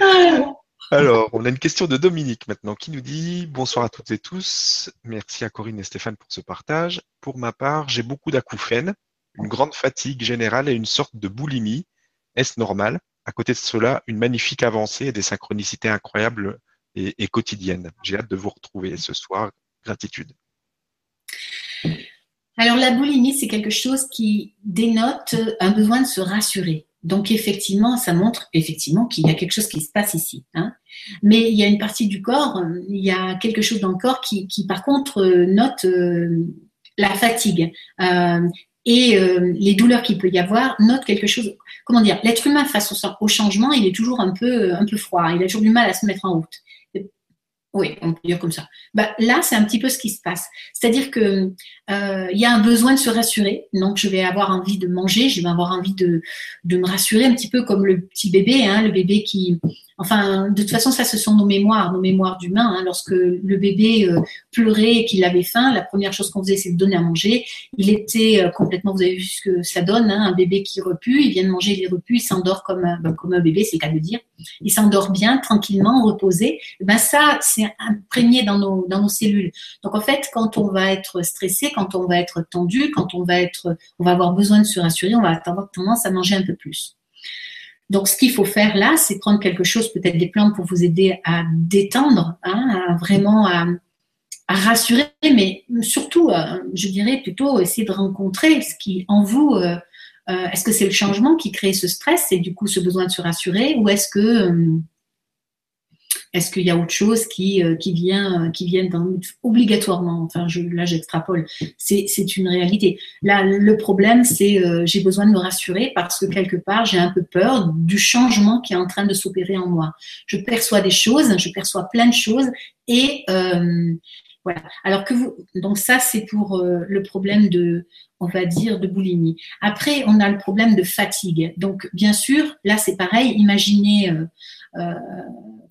Ah. Alors, on a une question de Dominique maintenant qui nous dit Bonsoir à toutes et tous. Merci à Corinne et Stéphane pour ce partage. Pour ma part, j'ai beaucoup d'acouphènes une grande fatigue générale et une sorte de boulimie. Est-ce normal? À côté de cela, une magnifique avancée et des synchronicités incroyables et, quotidiennes. J'ai hâte de vous retrouver ce soir. Gratitude. Alors la boulimie, c'est quelque chose qui dénote un besoin de se rassurer. Donc effectivement, ça montre effectivement qu'il y a quelque chose qui se passe ici. Hein. Mais il y a une partie du corps, il y a quelque chose dans le corps qui, par contre note euh, la fatigue. Euh, et euh, les douleurs qu'il peut y avoir notent quelque chose. Comment dire L'être humain face au, au, changement, il est toujours un peu, un peu froid. Il a toujours du mal à se mettre en route. Oui, on peut dire comme ça. Bah, là, c'est un petit peu ce qui se passe. C'est-à-dire que euh, il y a un besoin de se rassurer. Donc, je vais avoir envie de manger, je vais avoir envie de, de me rassurer un petit peu comme le petit bébé, hein, le bébé qui, Enfin, de toute façon, ça, ce sont nos mémoires, nos mémoires d'humains. Hein. Lorsque le bébé euh, pleurait et qu'il avait faim, la première chose qu'on faisait, c'est de donner à manger. Il était euh, complètement, vous avez vu ce que ça donne, hein, un bébé qui repue, il vient de manger, il est repu, il s'endort comme, ben, comme un bébé, c'est qu'à le dire. Il s'endort bien, tranquillement, reposé. Ben ça, c'est imprégné dans nos, dans nos cellules. Donc en fait, quand on va être stressé, quand on va être tendu, quand on va être, on va avoir besoin de se rassurer, on va avoir tendance à manger un peu plus. Donc, ce qu'il faut faire là, c'est prendre quelque chose, peut-être des plantes pour vous aider à détendre, hein, à vraiment à, rassurer, mais surtout, euh, je dirais plutôt essayer de rencontrer ce qui en vous. Euh, euh, est-ce que c'est le changement qui crée ce stress et du coup ce besoin de se rassurer, ou est-ce que est-ce qu'il y a autre chose qui, euh, qui vient, euh, qui vient dans, obligatoirement Enfin, là, j'extrapole. C'est une réalité. Là, le problème, c'est euh, j'ai besoin de me rassurer parce que quelque part, j'ai un peu peur du changement qui est en train de s'opérer en moi. Je perçois des choses, je perçois plein de choses et voilà. Alors que vous, donc ça, c'est pour le problème de, on va dire, de boulimie. Après, on a le problème de fatigue. Donc, bien sûr, là, c'est pareil. Imaginez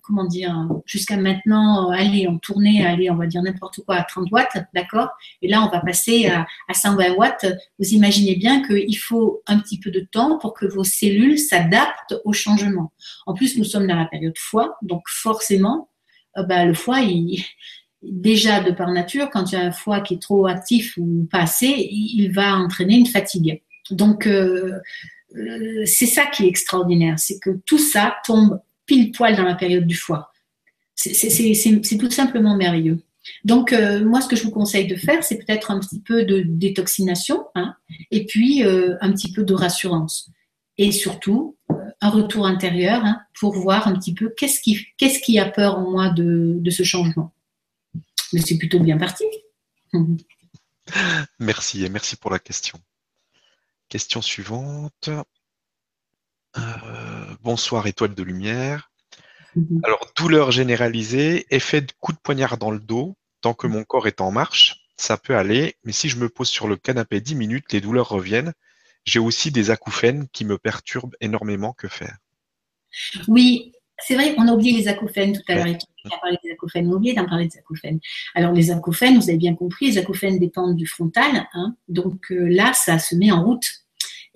comment dire, jusqu'à maintenant, euh, allez, on tournait, allez, on va dire n'importe quoi à 30 watts, d'accord? Et là, on va passer à, 120 watts. Vous imaginez bien qu'il faut un petit peu de temps pour que vos cellules s'adaptent au changement. En plus, nous sommes dans la période foie, donc forcément, euh, bah, le foie, il, déjà de par nature, quand il y a un foie qui est trop actif ou pas assez, il va entraîner une fatigue. Donc, euh, c'est ça qui est extraordinaire, c'est que tout ça tombe pile poil dans la période du foie. C'est tout simplement merveilleux. Donc, euh, moi, ce que je vous conseille de faire, c'est peut-être un petit peu de détoxination hein, et puis euh, un petit peu de rassurance. Et surtout, euh, un retour intérieur hein, pour voir un petit peu qu'est-ce qui, qui a peur en moi de, ce changement. Mais c'est plutôt bien parti. Merci et merci pour la question. Question suivante. Bonsoir étoile de lumière. Mhm. Alors, douleur généralisée, effet de coup de poignard dans le dos, tant que mon corps est en marche, ça peut aller, mais si je me pose sur le canapé 10 minutes, les douleurs reviennent. J'ai aussi des acouphènes qui me perturbent énormément. Que faire? Oui, c'est vrai, on a oublié les acouphènes tout à l'heure. On a parlé des acouphènes, on a oublié d'en parler des acouphènes. Alors, les acouphènes, vous avez bien compris, les acouphènes dépendent du frontal. Hein. donc euh, là, ça se met en route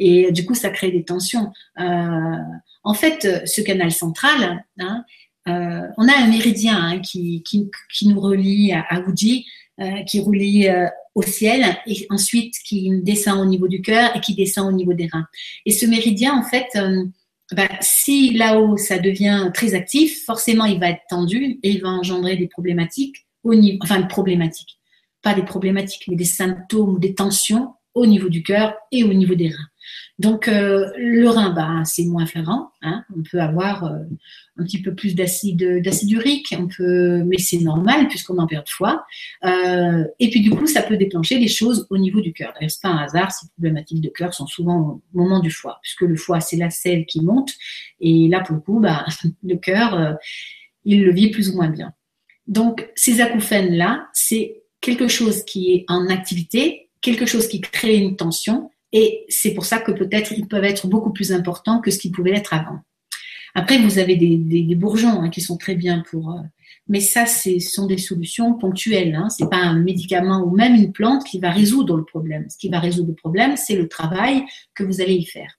et du coup, ça crée des tensions. Euh, en fait, ce canal central, hein, euh, on a un méridien hein, qui, qui, qui, nous relie à, à euh, qui relie au ciel et ensuite qui descend au niveau du cœur et qui descend au niveau des reins. Et ce méridien, en fait, bah, si là-haut ça devient très actif, forcément il va être tendu et il va engendrer des problématiques au niveau, enfin problématiques, pas des problématiques, mais des symptômes ou des tensions au niveau du cœur et au niveau des reins. Donc euh, le rein, bah, c'est moins flagrant. Hein. On peut avoir euh, un petit peu plus d'acide, d'acide urique, on peut, mais c'est normal puisqu'on en perd de foie. Euh, et puis du coup, ça peut déclencher des choses au niveau du cœur. D'ailleurs, c'est pas un hasard. Ces problématiques de cœur sont souvent au moment du foie, puisque le foie c'est la selle qui monte, et là pour le coup, bah, le cœur, il le vit plus ou moins bien. Donc ces acouphènes là, c'est quelque chose qui est en activité, quelque chose qui crée une tension et c'est pour ça que peut-être ils peuvent être beaucoup plus importants que ce qu'ils pouvaient être avant. Après, vous avez des, bourgeons hein, qui sont très bien pour. Euh, mais ça, ce sont des solutions ponctuelles. Hein. Ce n'est pas un médicament ou même une plante qui va résoudre le problème. Ce qui va résoudre le problème, c'est le travail que vous allez y faire.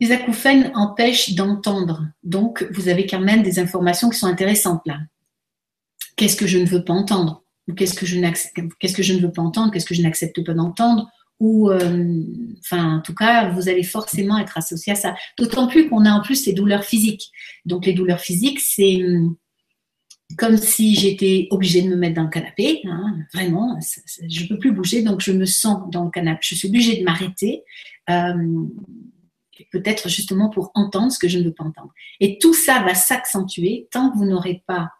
Les acouphènes empêchent d'entendre. Donc, vous avez quand même des informations qui sont intéressantes là. Qu'est-ce que je ne veux pas entendre? Qu'est-ce que je ne veux pas entendre? Qu'est-ce que je n'accepte pas d'entendre? Ou, euh, en tout cas, vous allez forcément être associé à ça. D'autant plus qu'on a en plus les douleurs physiques. Donc, les douleurs physiques, c'est hum, comme si j'étais obligée de me mettre dans le canapé. Hein, vraiment, je ne peux plus bouger, donc je me sens dans le canapé. Je suis obligée de m'arrêter. Euh, peut-être justement pour entendre ce que je ne veux pas entendre. Et tout ça va s'accentuer tant que vous n'aurez pas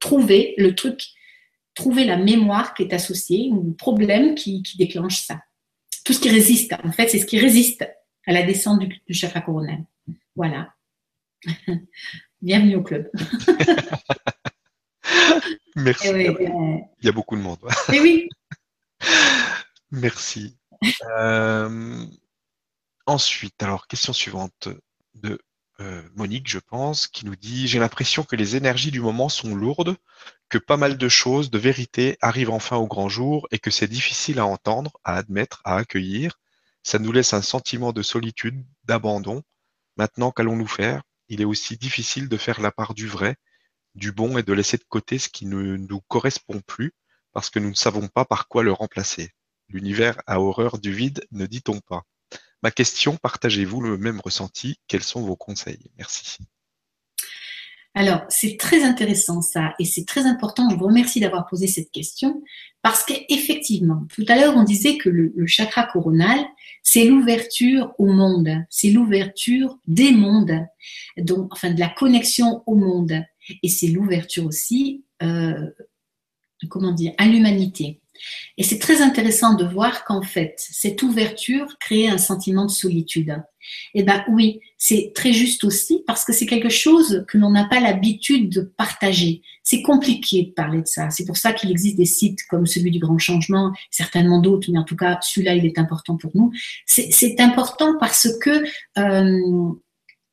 trouvé le truc trouver la mémoire qui est associée ou le problème qui, déclenche ça. Tout ce qui résiste, en fait, c'est ce qui résiste à la descente du, chakra coronal. Voilà. Bienvenue au club. Merci. Eh Il y a beaucoup de monde. Eh oui. Merci. Euh, ensuite, alors, question suivante de euh, Monique, je pense, qui nous dit J'ai l'impression que les énergies du moment sont lourdes, que pas mal de choses, de vérité arrivent enfin au grand jour et que c'est difficile à entendre, à admettre, à accueillir. Ça nous laisse un sentiment de solitude, d'abandon. Maintenant, qu'allons-nous faire? Il est aussi difficile de faire la part du vrai, du bon et de laisser de côté ce qui ne nous correspond plus parce que nous ne savons pas par quoi le remplacer. L'univers a horreur du vide, ne dit-on pas Ma question, partagez-vous le même ressenti? Quels sont vos conseils? Merci. Alors, c'est très intéressant ça, et c'est très important. Je vous remercie d'avoir posé cette question, parce qu'effectivement, tout à l'heure, on disait que le, chakra coronal, c'est l'ouverture au monde, c'est l'ouverture des mondes, donc, enfin, de la connexion au monde, et c'est l'ouverture aussi, euh, comment dire, à l'humanité. Et c'est très intéressant de voir qu'en fait, cette ouverture crée un sentiment de solitude. Eh bien oui, c'est très juste aussi parce que c'est quelque chose que l'on n'a pas l'habitude de partager. C'est compliqué de parler de ça. C'est pour ça qu'il existe des sites comme celui du Grand Changement, certainement d'autres, mais en tout cas, celui-là, il est important pour nous. C'est important parce que euh,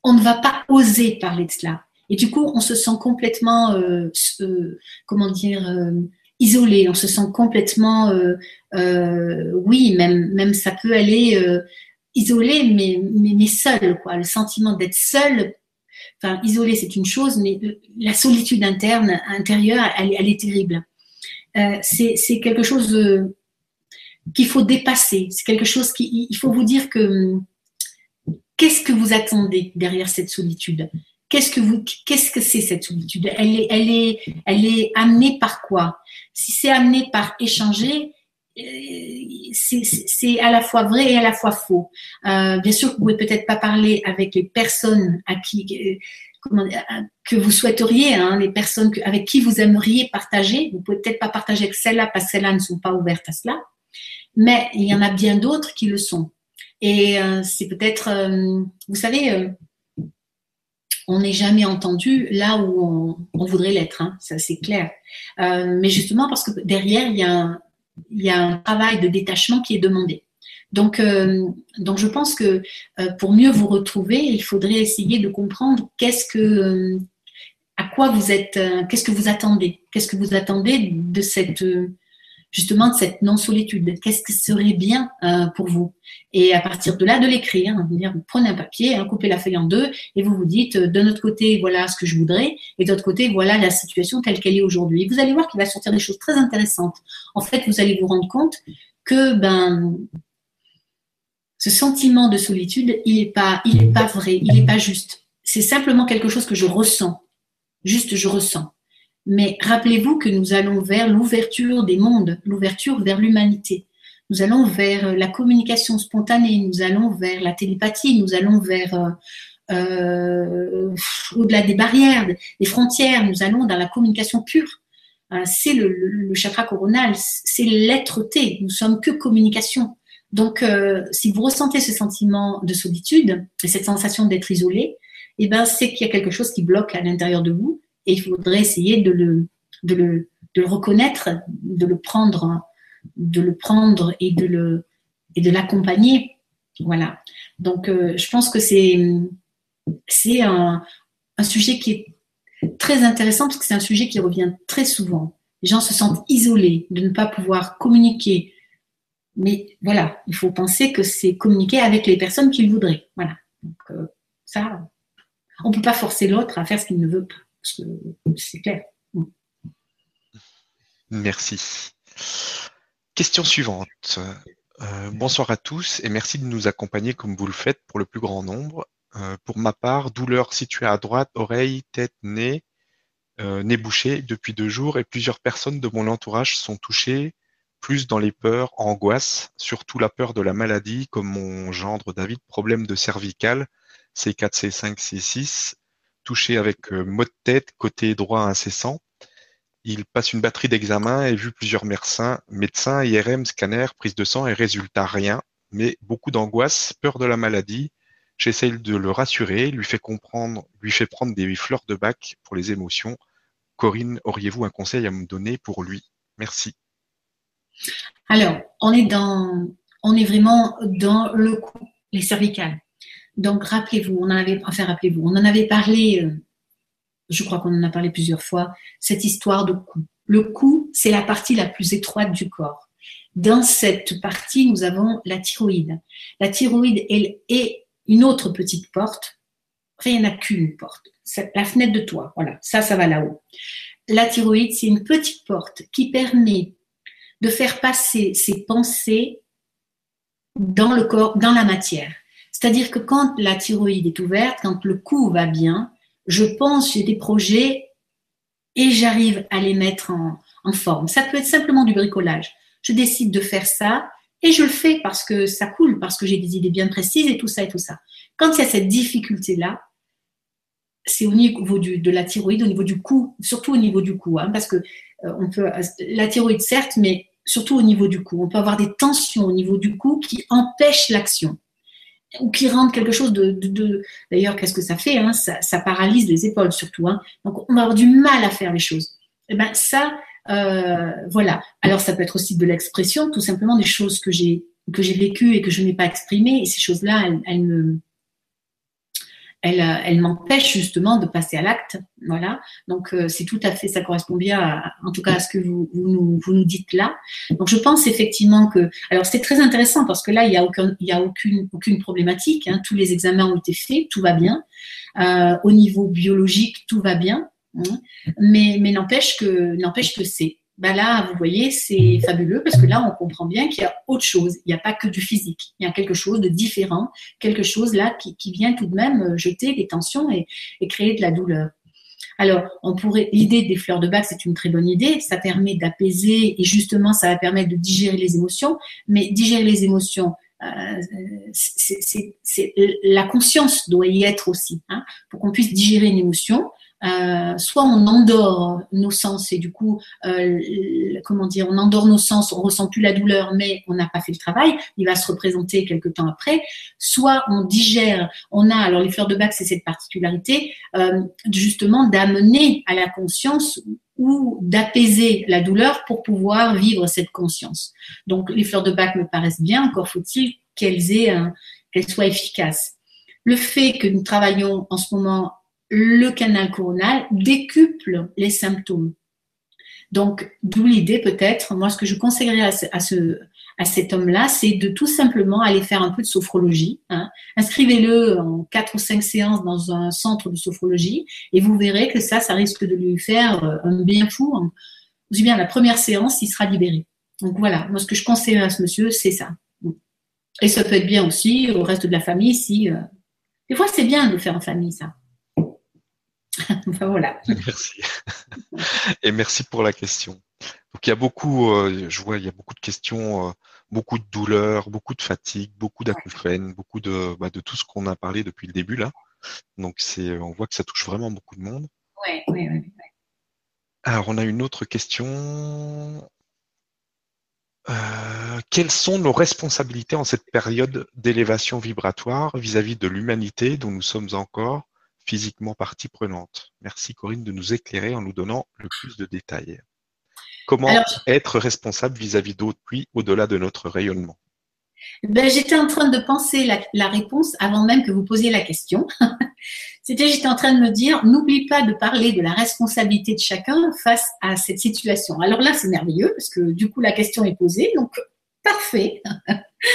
on ne va pas oser parler de cela. Et du coup, on se sent complètement, euh, euh, comment dire, isolé, on se sent complètement, euh, euh, oui, même, ça peut aller euh, isolé, mais, mais, seul, quoi. Le sentiment d'être seul, enfin, isolé, c'est une chose, mais la solitude interne, intérieure, elle, elle est terrible. c'est quelque chose qu'il faut dépasser. C'est quelque chose qui, il faut vous dire que qu'est-ce que vous attendez derrière cette solitude? Qu'est-ce que vous, qu'est-ce que c'est cette solitude? Elle est, elle est, elle est amenée par quoi? Si c'est amené par échanger, euh, c'est à la fois vrai et à la fois faux. Euh, bien sûr, vous pouvez peut-être pas parler avec les personnes à qui euh, que vous souhaiteriez, hein, les personnes avec qui vous aimeriez partager. Vous pouvez peut-être pas partager avec celles-là parce que celles-là ne sont pas ouvertes à cela, mais il y en a bien d'autres qui le sont. Et c'est peut-être, vous savez on n'est jamais entendu là où on, voudrait l'être, hein, ça c'est clair. Euh, mais justement parce que derrière, il y, a un, travail de détachement qui est demandé. Donc, euh, je pense que euh, pour mieux vous retrouver, il faudrait essayer de comprendre qu'est-ce que, à quoi vous êtes, qu'est-ce que vous attendez, qu'est-ce que vous attendez de cette justement de cette non-solitude. Qu'est-ce que serait bien euh, pour vous? Et à partir de là, de l'écrire, hein, vous prenez un papier, hein, coupez la feuille en deux, et vous vous dites, euh, de notre côté, voilà ce que je voudrais, et de l'autre côté, voilà la situation telle qu'elle est aujourd'hui. Vous allez voir qu'il va sortir des choses très intéressantes. En fait, vous allez vous rendre compte que ben ce sentiment de solitude, il n'est pas, pas vrai, il n'est pas juste. C'est simplement quelque chose que je ressens. Juste, je ressens. Mais rappelez-vous que nous allons vers l'ouverture des mondes, l'ouverture vers l'humanité. nous allons vers la communication spontanée, nous allons vers la télépathie, nous allons vers euh, au-delà des barrières, des frontières, nous allons dans la communication pure. Euh, c'est le, chakra coronal, c'est l'être-té, nous sommes que communication. Donc, euh, si vous ressentez ce sentiment de solitude et cette sensation d'être isolé, eh ben, c'est qu'il y a quelque chose qui bloque à l'intérieur de vous et il faudrait essayer de le, de le, de le reconnaître, de le prendre, de le prendre et de le, et de l'accompagner. Voilà. Donc, je pense que c'est, c'est un, sujet qui est très intéressant parce que c'est un sujet qui revient très souvent. Les gens se sentent isolés de ne pas pouvoir communiquer. Mais voilà, il faut penser que c'est communiquer avec les personnes qu'ils voudraient. Voilà. Donc, euh, ça, on ne peut pas forcer l'autre à faire ce qu'il ne veut pas. Merci. Question suivante. Euh, bonsoir à tous et merci de nous accompagner comme vous le faites pour le plus grand nombre. Euh, pour ma part, douleur située à droite, oreille, tête, nez, euh, nez bouché depuis deux jours et plusieurs personnes de mon entourage sont touchées, plus dans les peurs, angoisses, surtout la peur de la maladie, comme mon gendre David, problème de cervical, C4, C5, C6, touché avec euh, maux de tête, côté droit incessant. Il passe une batterie d'examens et vu plusieurs médecins, médecins, IRM, scanner, prise de sang et résultat rien, mais beaucoup d'angoisse, peur de la maladie, J'essaie de le rassurer, lui fait comprendre, lui fait prendre des fleurs de bac pour les émotions. Corinne, auriez-vous un conseil à me donner pour lui? Merci. Alors, on est dans, on est vraiment dans le cou, les cervicales. Donc, rappelez-vous, on en avait, enfin, rappelez-vous, on en avait parlé, euh, je crois qu'on en a parlé plusieurs fois, cette histoire de cou. Le cou, c'est la partie la plus étroite du corps. Dans cette partie, nous avons la thyroïde. La thyroïde, elle est une autre petite porte. rien il qu'une porte. La fenêtre de toi. Voilà, ça, ça va là-haut. La thyroïde, c'est une petite porte qui permet de faire passer ses pensées dans le corps, dans la matière. C'est-à-dire que quand la thyroïde est ouverte, quand le cou va bien, je pense, j'ai des projets et j'arrive à les mettre en, forme. Ça peut être simplement du bricolage. Je décide de faire ça et je le fais parce que ça coule, parce que j'ai des idées bien précises et tout ça et tout ça. Quand il y a cette difficulté-là, c'est au niveau de la thyroïde, au niveau du cou, surtout au niveau du cou, hein, parce que euh, on peut, la thyroïde certes, mais surtout au niveau du cou. On peut avoir des tensions au niveau du cou qui empêchent l'action ou qui rendent quelque chose de. de, D'ailleurs, qu'est-ce que ça fait hein, ça, ça, paralyse les épaules surtout. Hein. Donc, on va avoir du mal à faire les choses. Et eh ben ça, euh, voilà. Alors ça peut être aussi de l'expression, tout simplement des choses que j'ai que j'ai vécues et que je n'ai pas exprimées. Et ces choses-là, elles, me elles, m'empêchent justement de passer à l'acte. Voilà. Donc euh, c'est tout à fait, ça correspond bien, à, en tout cas à ce que vous, vous, nous, vous nous dites là. Donc je pense effectivement que, alors c'est très intéressant parce que là il n'y a aucun, il y a aucune aucune problématique. Hein. Tous les examens ont été faits, tout va bien. Euh, au niveau biologique, tout va bien. Hein. Mais, mais n'empêche que, n'empêche que c'est. Ben là, vous voyez, c'est fabuleux parce que là, on comprend bien qu'il y a autre chose. Il n'y a pas que du physique. Il y a quelque chose de différent, quelque chose là qui, vient tout de même euh, jeter des tensions et, et créer de la douleur. Alors, on pourrait, l'idée des fleurs de bac, c'est une très bonne idée. Ça permet d'apaiser et justement, ça va permettre de digérer les émotions. Mais digérer les émotions, euh, c'est la conscience doit y être aussi, hein, pour qu'on puisse digérer une émotion. Euh, soit on endort nos sens et du coup, euh, comment dire, on endort nos sens, on ressent plus la douleur, mais on n'a pas fait le travail, il va se représenter quelque temps après. Soit on digère, on a, alors les fleurs de bac, c'est cette particularité, euh, justement d'amener à la conscience ou d'apaiser la douleur pour pouvoir vivre cette conscience. Donc les fleurs de bac me paraissent bien, encore faut-il qu'elles aient, qu'elles soient efficaces. Le fait que nous travaillons en ce moment le canal coronal décuple les symptômes. Donc, d'où l'idée peut-être, moi ce que je conseillerais à, ce, à, cet homme-là, c'est de tout simplement aller faire un peu de sophrologie. Hein. Inscrivez-le en quatre ou cinq séances dans un centre de sophrologie et vous verrez que ça, ça risque de lui faire euh, un bien fou. Dis bien, la première séance, il sera libéré. Donc voilà, moi ce que je conseillerais à ce monsieur, c'est ça. Et ça peut être bien aussi au reste de la famille si... Euh, des fois, c'est bien de faire en famille, ça. voilà. Merci. Et merci pour la question. Donc il y a beaucoup, euh, je vois, il y a beaucoup de questions. Euh, beaucoup de douleur, beaucoup de fatigue, beaucoup d'acouphènes, beaucoup de, bah, de tout ce qu'on a parlé depuis le début là. Donc c'est, on voit que ça touche vraiment beaucoup de monde. Oui, oui, oui. Alors on a une autre question. Euh, quelles sont nos responsabilités en cette période d'élévation vibratoire vis-à-vis de l'humanité dont nous sommes encore physiquement partie prenante Merci Corinne de nous éclairer en nous donnant le plus de détails. Comment être responsable vis-à-vis d'autrui au-delà de notre rayonnement? Ben, J'étais en train de penser la, réponse avant même que vous posiez la question. C'était, j'étais en train de me dire, n'oublie pas de parler de la responsabilité de chacun face à cette situation. Alors là, c'est merveilleux parce que du coup, la question est posée. Donc, parfait.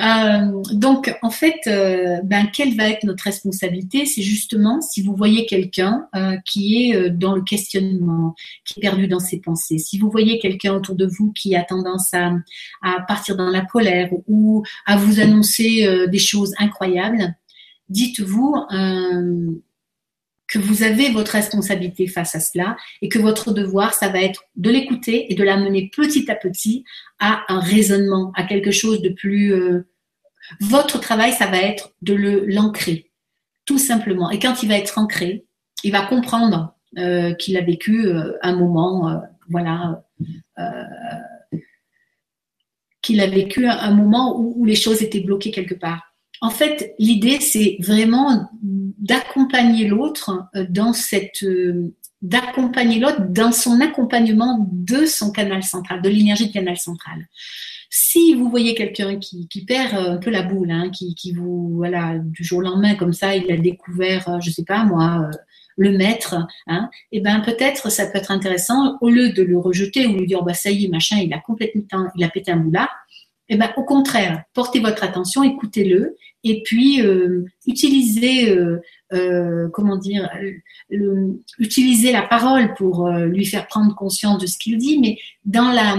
Euh, donc, en fait, euh, ben, quelle va être notre responsabilité? C'est justement si vous voyez quelqu'un euh, qui est dans le questionnement, qui est perdu dans ses pensées, si vous voyez quelqu'un autour de vous qui a tendance à, à, partir dans la colère ou à vous annoncer des choses incroyables, dites-vous que vous avez votre responsabilité face à cela et que votre devoir, ça va être de l'écouter et de l'amener petit à petit à un raisonnement, à quelque chose de plus... Euh, votre travail, ça va être de le l'ancrer, tout simplement. Et quand il va être ancré, il va comprendre qu'il a vécu un moment, voilà, qu'il a vécu un, moment où les choses étaient bloquées quelque part. En fait, l'idée, c'est vraiment d'accompagner l'autre euh, dans cette euh, d'accompagner l'autre dans son accompagnement de son canal central, de l'énergie du canal central. Si vous voyez quelqu'un qui, perd un peu la boule, hein, qui, vous voilà du jour au lendemain comme ça, il a découvert, euh, je sais pas moi, le maître, hein, et eh ben peut-être ça peut être intéressant au lieu de le rejeter ou lui dire bah ça y est machin, il a complètement il a pété un boulard, eh ben, au contraire, portez votre attention, écoutez-le, et puis euh, utilisez, euh, euh, comment dire, utilisez la parole pour lui faire prendre conscience de ce qu'il dit, mais dans la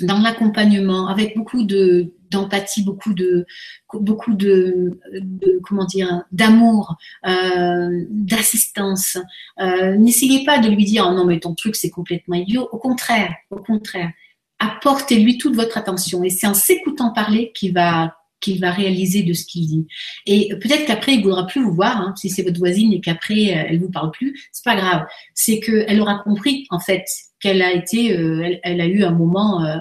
dans l'accompagnement, avec beaucoup de d'empathie, beaucoup de beaucoup de, comment dire d'amour, d'assistance. N'essayez pas de lui dire oh non mais ton truc c'est complètement idiot. Au contraire, au contraire, apportez-lui toute votre attention. Et c'est en s'écoutant parler qu'il va qu'il va réaliser de ce qu'il dit. Et peut-être qu'après, il ne voudra plus vous voir, hein, si c'est votre voisine et qu'après, euh, elle vous parle plus. C'est pas grave. C'est qu'elle aura compris, en fait, qu'elle a été, euh, elle, a eu un moment, euh,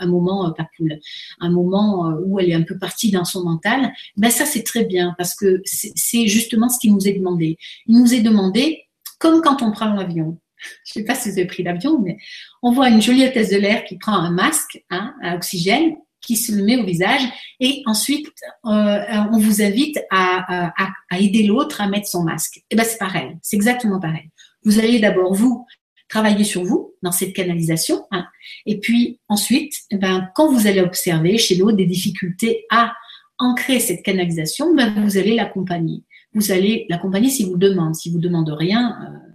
un moment pas cool, un moment où elle est un peu partie dans son mental. Ben ça, c'est très bien parce que c'est justement ce qui nous est demandé. Il nous est demandé, comme quand on prend l'avion, je ne sais pas si vous avez pris l'avion, mais on voit une jolie hôtesse de l'air qui prend un masque hein, à oxygène, qui se le met au visage, et ensuite euh, on vous invite à, aider l'autre à mettre son masque. Et eh ben c'est pareil, c'est exactement pareil. Vous allez d'abord vous travailler sur vous dans cette canalisation, hein, et puis ensuite, eh ben quand vous allez observer chez l'autre des difficultés à ancrer cette canalisation, ben, vous allez l'accompagner. Vous allez l'accompagner si vous demande. Si vous demande rien. Euh,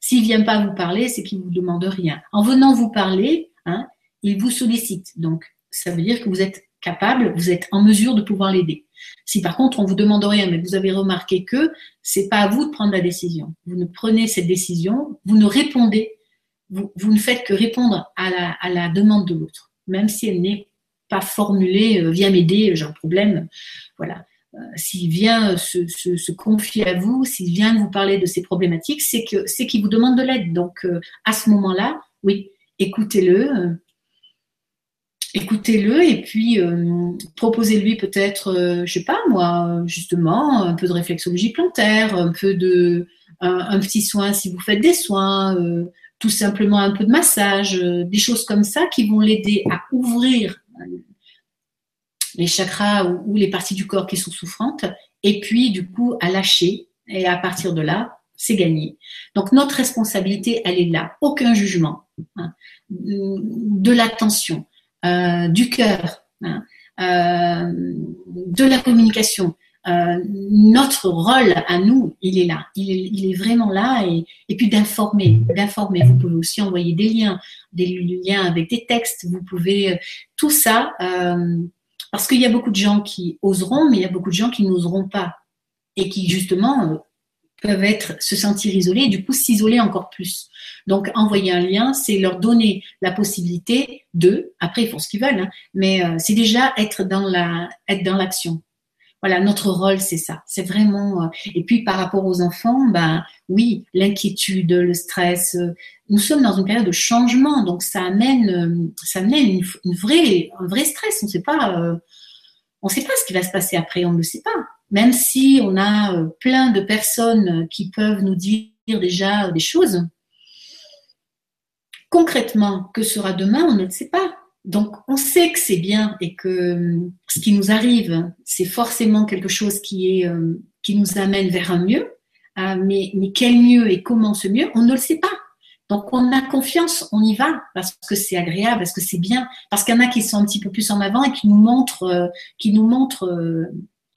s'il vient pas vous parler, c'est qu'il vous demande rien. En venant vous parler, hein, il vous sollicite. Donc, ça veut dire que vous êtes capable, vous êtes en mesure de pouvoir l'aider. Si par contre on vous demande rien, mais vous avez remarqué que c'est pas à vous de prendre la décision. Vous ne prenez cette décision, vous ne répondez, vous, ne faites que répondre à la, à la demande de l'autre, même si elle n'est pas formulée, euh, viens m'aider, j'ai un problème. Voilà. Euh, s'il vient se, confier à vous, s'il vient vous parler de ses problématiques, c'est que c'est qu'il vous demande de l'aide. Donc euh, à ce moment-là, oui, écoutez-le, euh, écoutez-le et puis proposez-lui peut-être, je sais pas moi, justement un peu de réflexologie plantaire, un peu de un, petit soin si vous faites des soins, tout simplement un peu de massage, des choses comme ça qui vont l'aider à ouvrir les chakras ou, les parties du corps qui sont souffrantes, et puis du coup à lâcher. Et à partir de là, c'est gagné. Donc notre responsabilité, elle est là. Aucun jugement, hein. de l'attention, euh, du cœur, hein. euh, de la communication. Euh, notre rôle à nous, il est là, il est, vraiment là, et, et puis d'informer, d'informer. Vous pouvez aussi envoyer des liens, des liens avec des textes. Vous pouvez tout ça. Parce qu'il y a beaucoup de gens qui oseront, mais il y a beaucoup de gens qui n'oseront pas et qui justement euh, peuvent être se sentir isolés et du coup s'isoler encore plus. Donc envoyer un lien, c'est leur donner la possibilité de, après ils font ce qu'ils veulent, hein, mais euh, c'est déjà être dans la, être dans l'action. Voilà, notre rôle, c'est ça. C'est vraiment. Euh, et puis par rapport aux enfants, ben oui, l'inquiétude, le stress. Euh, nous sommes dans une période de changement, donc ça amène, ça amène une, vraie, un vrai stress. On ne sait pas, on sait pas ce qui va se passer après. On ne le sait pas même si on a euh, plein de personnes qui peuvent nous dire déjà des choses, concrètement, que sera demain, on ne le sait pas. Donc, on sait que c'est bien et que euh, ce qui nous arrive, c'est forcément quelque chose qui, euh, nous amène vers un mieux. mais, mais quel mieux et comment ce mieux, on ne le sait pas. Donc, on a confiance, on y va parce que c'est agréable, parce que c'est bien, parce qu'il y en a qui sont un petit peu plus en avant et qui nous montrent,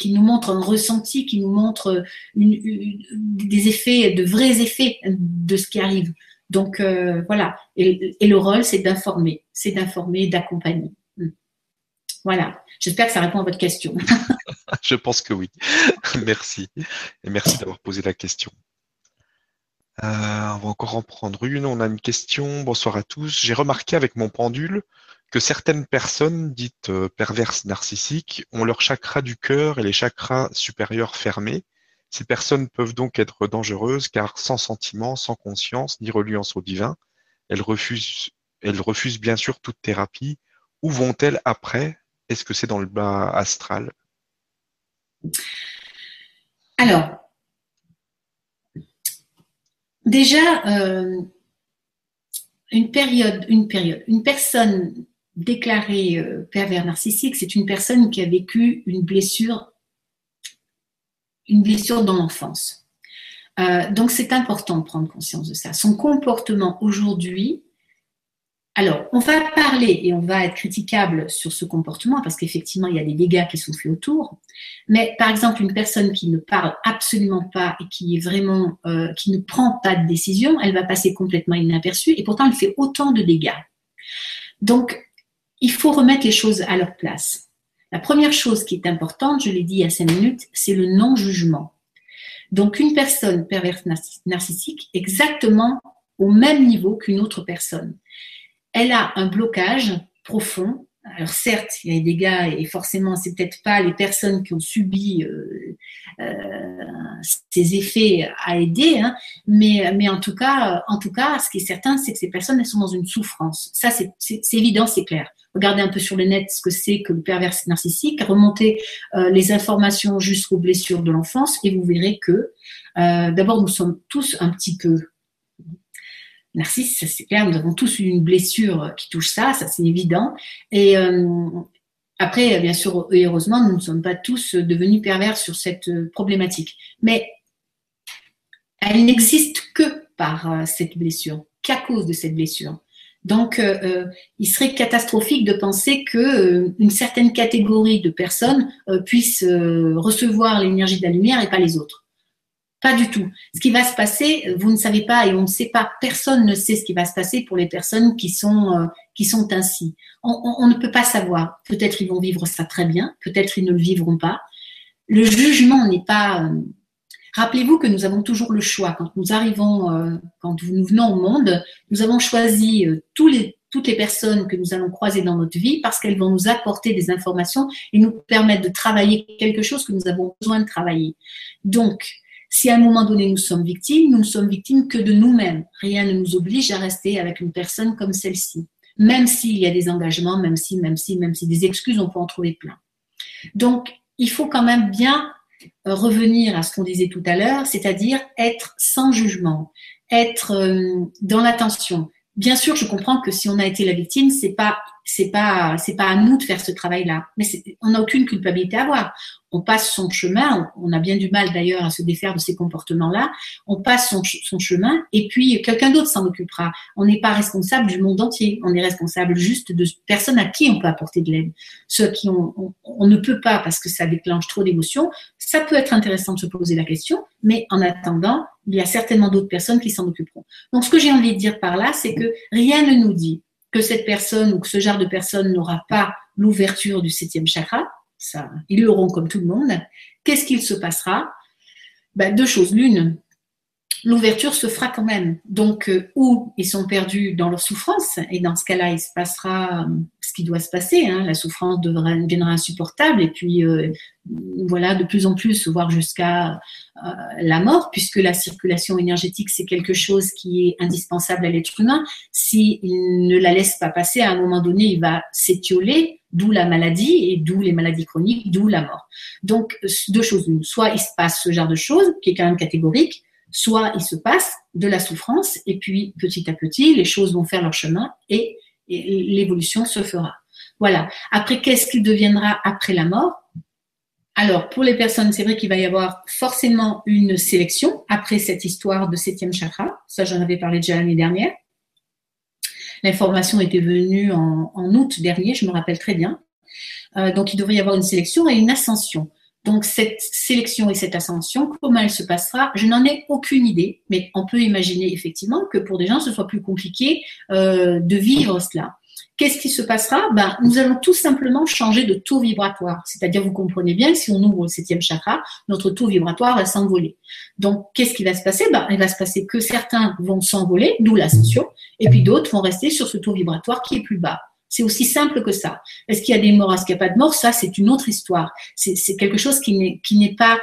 montre un ressenti, qui nous montre des effets, de vrais effets de ce qui arrive. Donc euh, voilà. Et, le rôle, c'est d'informer, c'est d'informer, d'accompagner. Hmm. Voilà. J'espère que ça répond à votre question. Je pense que oui. merci. Et merci d'avoir posé la question. Euh, on va encore en prendre une. On a une question. Bonsoir à tous. J'ai remarqué avec mon pendule que certaines personnes dites euh, perverses narcissiques ont leur chakra du cœur et les chakras supérieurs fermés. Ces personnes peuvent donc être dangereuses car sans sentiment, sans conscience, ni reliance au divin, elles refusent, elles refusent bien sûr toute thérapie. Où vont-elles après? Est-ce que c'est dans le bas astral? Alors, déjà, euh, une période, une période, une personne déclaré euh, pervers narcissique, c'est une personne qui a vécu une blessure, une blessure dans l'enfance. Euh, donc c'est important de prendre conscience de ça. Son comportement aujourd'hui, alors on va parler et on va être critiquable sur ce comportement parce qu'effectivement il y a des dégâts qui sont faits autour. Mais par exemple une personne qui ne parle absolument pas et qui est vraiment, euh, qui ne prend pas de décision, elle va passer complètement inaperçue et pourtant elle fait autant de dégâts. Donc il faut remettre les choses à leur place. La première chose qui est importante, je l'ai dit il y a cinq minutes, c'est le non-jugement. Donc une personne perverse narcissique, exactement au même niveau qu'une autre personne. Elle a un blocage profond. Alors certes, il y a des dégâts et forcément, c'est peut-être pas les personnes qui ont subi euh, euh, ces effets à aider, hein, mais, mais en tout cas, en tout cas, ce qui est certain, c'est que ces personnes elles sont dans une souffrance. Ça, c'est évident, c'est clair regardez un peu sur le net ce que c'est que le pervers narcissique, remontez euh, les informations jusqu'aux blessures de l'enfance et vous verrez que euh, d'abord nous sommes tous un petit peu narcisses, c'est clair, nous avons tous une blessure qui touche ça, ça c'est évident. Euh, après, bien sûr, heureusement, nous ne sommes pas tous devenus pervers sur cette problématique. Mais elle n'existe que par cette blessure, qu'à cause de cette blessure. Donc, euh, euh, il serait catastrophique de penser que euh, une certaine catégorie de personnes puissent recevoir l'énergie de la lumière et pas les autres. Pas du tout. Ce qui va se passer, vous ne savez pas et on ne sait pas. Personne ne sait ce qui va se passer pour les personnes qui sont qui sont ainsi. On, ne peut pas savoir. Peut-être ils vont vivre ça très bien. Peut-être ils ne le vivront pas. Le jugement n'est pas Rappelez-vous que nous avons toujours le choix. Quand nous arrivons, euh, quand nous venons au monde, nous avons choisi euh, toutes les personnes que nous allons croiser dans notre vie parce qu'elles vont nous apporter des informations et nous permettre de travailler quelque chose que nous avons besoin de travailler. Donc, si à un moment donné nous sommes victimes, nous ne sommes victimes que de nous-mêmes. Rien ne nous oblige à rester avec une personne comme celle-ci. Même s'il y a des engagements, même si, même si, même si des excuses, on peut en trouver plein. Donc, il faut quand même bien euh, revenir à ce qu'on disait tout à l'heure, c'est-à-dire être sans jugement, être euh, dans l'attention. Bien sûr, je comprends que si on a été la victime, c'est pas c'est pas c'est pas à nous de faire ce travail-là, mais on n'a aucune culpabilité à avoir on passe son chemin, on a bien du mal d'ailleurs à se défaire de ces comportements-là, on passe son, chemin et puis quelqu'un d'autre s'en occupera. On n'est pas responsable du monde entier, on est responsable juste de personnes à qui on peut apporter de l'aide. Ceux qui on, on, ne peut pas parce que ça déclenche trop d'émotions, ça peut être intéressant de se poser la question, mais en attendant, il y a certainement d'autres personnes qui s'en occuperont. Donc ce que j'ai envie de dire par là, c'est que rien ne nous dit que cette personne ou que ce genre de personne n'aura pas l'ouverture du septième chakra, ça, ils l'auront comme tout le monde. Qu'est-ce qu'il se passera? Ben, Deux choses. L'une, l'ouverture se fera quand même. Donc, euh, où ils sont perdus dans leur souffrance, et dans ce cas-là, il se passera euh, ce qui doit se passer. Hein. la souffrance deviendra insupportable, et puis euh, voilà, de plus en plus, voire jusqu'à la mort, puisque la circulation énergétique, c'est quelque chose qui est indispensable à l'être humain. S'il ne la laisse pas passer, à un moment donné, il va s'étioler, d'où la maladie, et d'où les maladies chroniques, d'où la mort. Donc, deux choses. Soit il se passe ce genre de choses, qui est quand même catégorique, soit il se passe de la souffrance et puis petit à petit, les choses vont faire leur chemin et, l'évolution se fera. Voilà. Après, qu'est-ce qu'il deviendra après la mort? Alors, pour les personnes, c'est vrai qu'il va y avoir forcément une sélection après cette histoire de septième chakra. Ça, j'en avais parlé déjà l'année dernière. L'information était venue en, août dernier, je me rappelle très bien. Euh, donc, il devrait y avoir une sélection et une ascension. Donc cette sélection et cette ascension, comment elle se passera, je n'en ai aucune idée, mais on peut imaginer effectivement que pour des gens, ce soit plus compliqué euh, de vivre cela. Qu'est-ce qui se passera? Ben, Nous allons tout simplement changer de taux vibratoire. C'est-à-dire, vous comprenez bien, si on ouvre le septième chakra, notre taux vibratoire va s'envoler. Donc, qu'est-ce qui va se passer? Ben, Il va se passer que certains vont s'envoler, d'où l'ascension, et puis d'autres vont rester sur ce taux vibratoire qui est plus bas. C'est aussi simple que ça. Est-ce qu'il y a des morts, est-ce qu'il n'y a pas de morts? Ça, c'est une autre histoire. C'est quelque chose qui n'est pas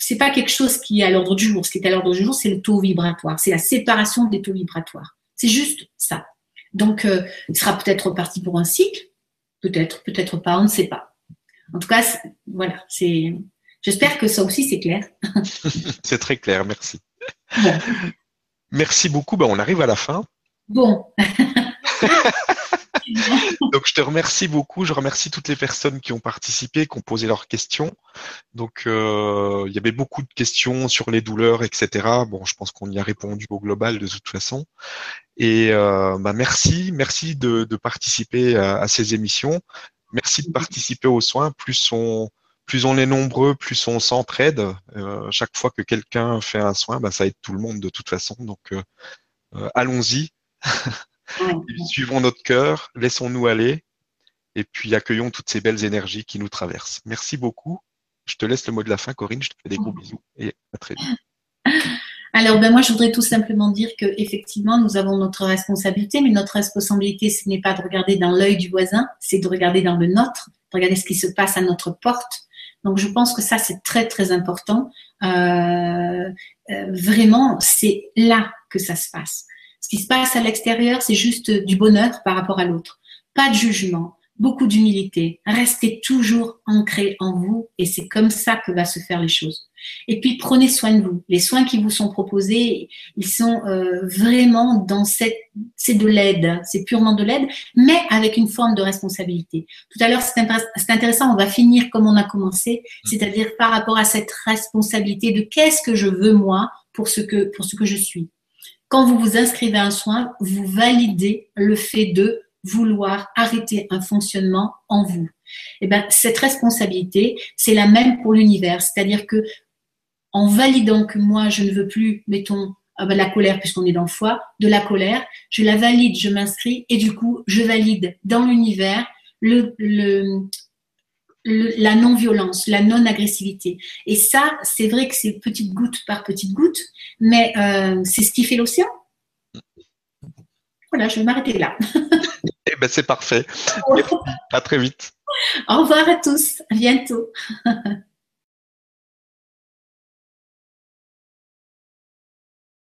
c'est pas quelque chose qui est à l'ordre du jour. Ce qui est à l'ordre du jour, c'est le taux vibratoire. C'est la séparation des taux vibratoires. C'est juste ça. Donc, euh, il sera peut-être reparti pour un cycle, peut-être, peut-être pas, on ne sait pas. En tout cas, voilà. C'est. J'espère que ça aussi c'est clair. c'est très clair, merci. Merci beaucoup. Ben, on arrive à la fin. Bon. Donc je te remercie beaucoup. Je remercie toutes les personnes qui ont participé, qui ont posé leurs questions. Donc euh, il y avait beaucoup de questions sur les douleurs, etc. Bon, je pense qu'on y a répondu au global de toute façon. Et euh, bah, merci, merci de, participer à, ces émissions. Merci de participer aux soins. Plus on plus on est nombreux, plus on s'entraide. Euh, chaque fois que quelqu'un fait un soin, bah, ça aide tout le monde de toute façon. Donc allons-y. Suivons notre cœur, laissons-nous aller et puis accueillons toutes ces belles énergies qui nous traversent. Merci beaucoup. Je te laisse le mot de la fin, Corinne. Je te fais des gros bisous et à très vite. Alors, ben moi, je voudrais tout simplement dire que effectivement, nous avons notre responsabilité, mais notre responsabilité, ce n'est pas de regarder dans l'œil du voisin, c'est de regarder dans le nôtre, de regarder ce qui se passe à notre porte. Donc, je pense que ça, c'est très, très important. Euh, euh, vraiment, c'est là que ça se passe. Ce qui se passe à l'extérieur, c'est juste du bonheur par rapport à l'autre. Pas de jugement, beaucoup d'humilité. Restez toujours ancré en vous et c'est comme ça que va se faire les choses. Et puis prenez soin de vous. Les soins qui vous sont proposés, ils sont euh, vraiment dans cette, c'est de l'aide, c'est purement de l'aide, mais avec une forme de responsabilité. Tout à l'heure, c'est intéressant, on va finir comme on a commencé, c'est-à-dire par rapport à cette responsabilité de qu'est-ce que je veux moi pour ce que pour ce que je suis quand vous vous inscrivez à un soin, vous validez le fait de vouloir arrêter un fonctionnement en vous. Et eh ben, cette responsabilité, c'est la même pour l'univers. C'est-à-dire que, en validant que moi, je ne veux plus, mettons, ah ben, la colère, puisqu'on est dans le foie, de la colère, je la valide, je m'inscris, et du coup, je valide dans l'univers le, le, la non-violence, la non-agressivité. Et ça, c'est vrai que c'est petite goutte par petite goutte, mais euh, c'est ce qui fait l'océan. Voilà, je vais m'arrêter là. eh ben, c'est parfait. à très vite. Au revoir à tous. À bientôt.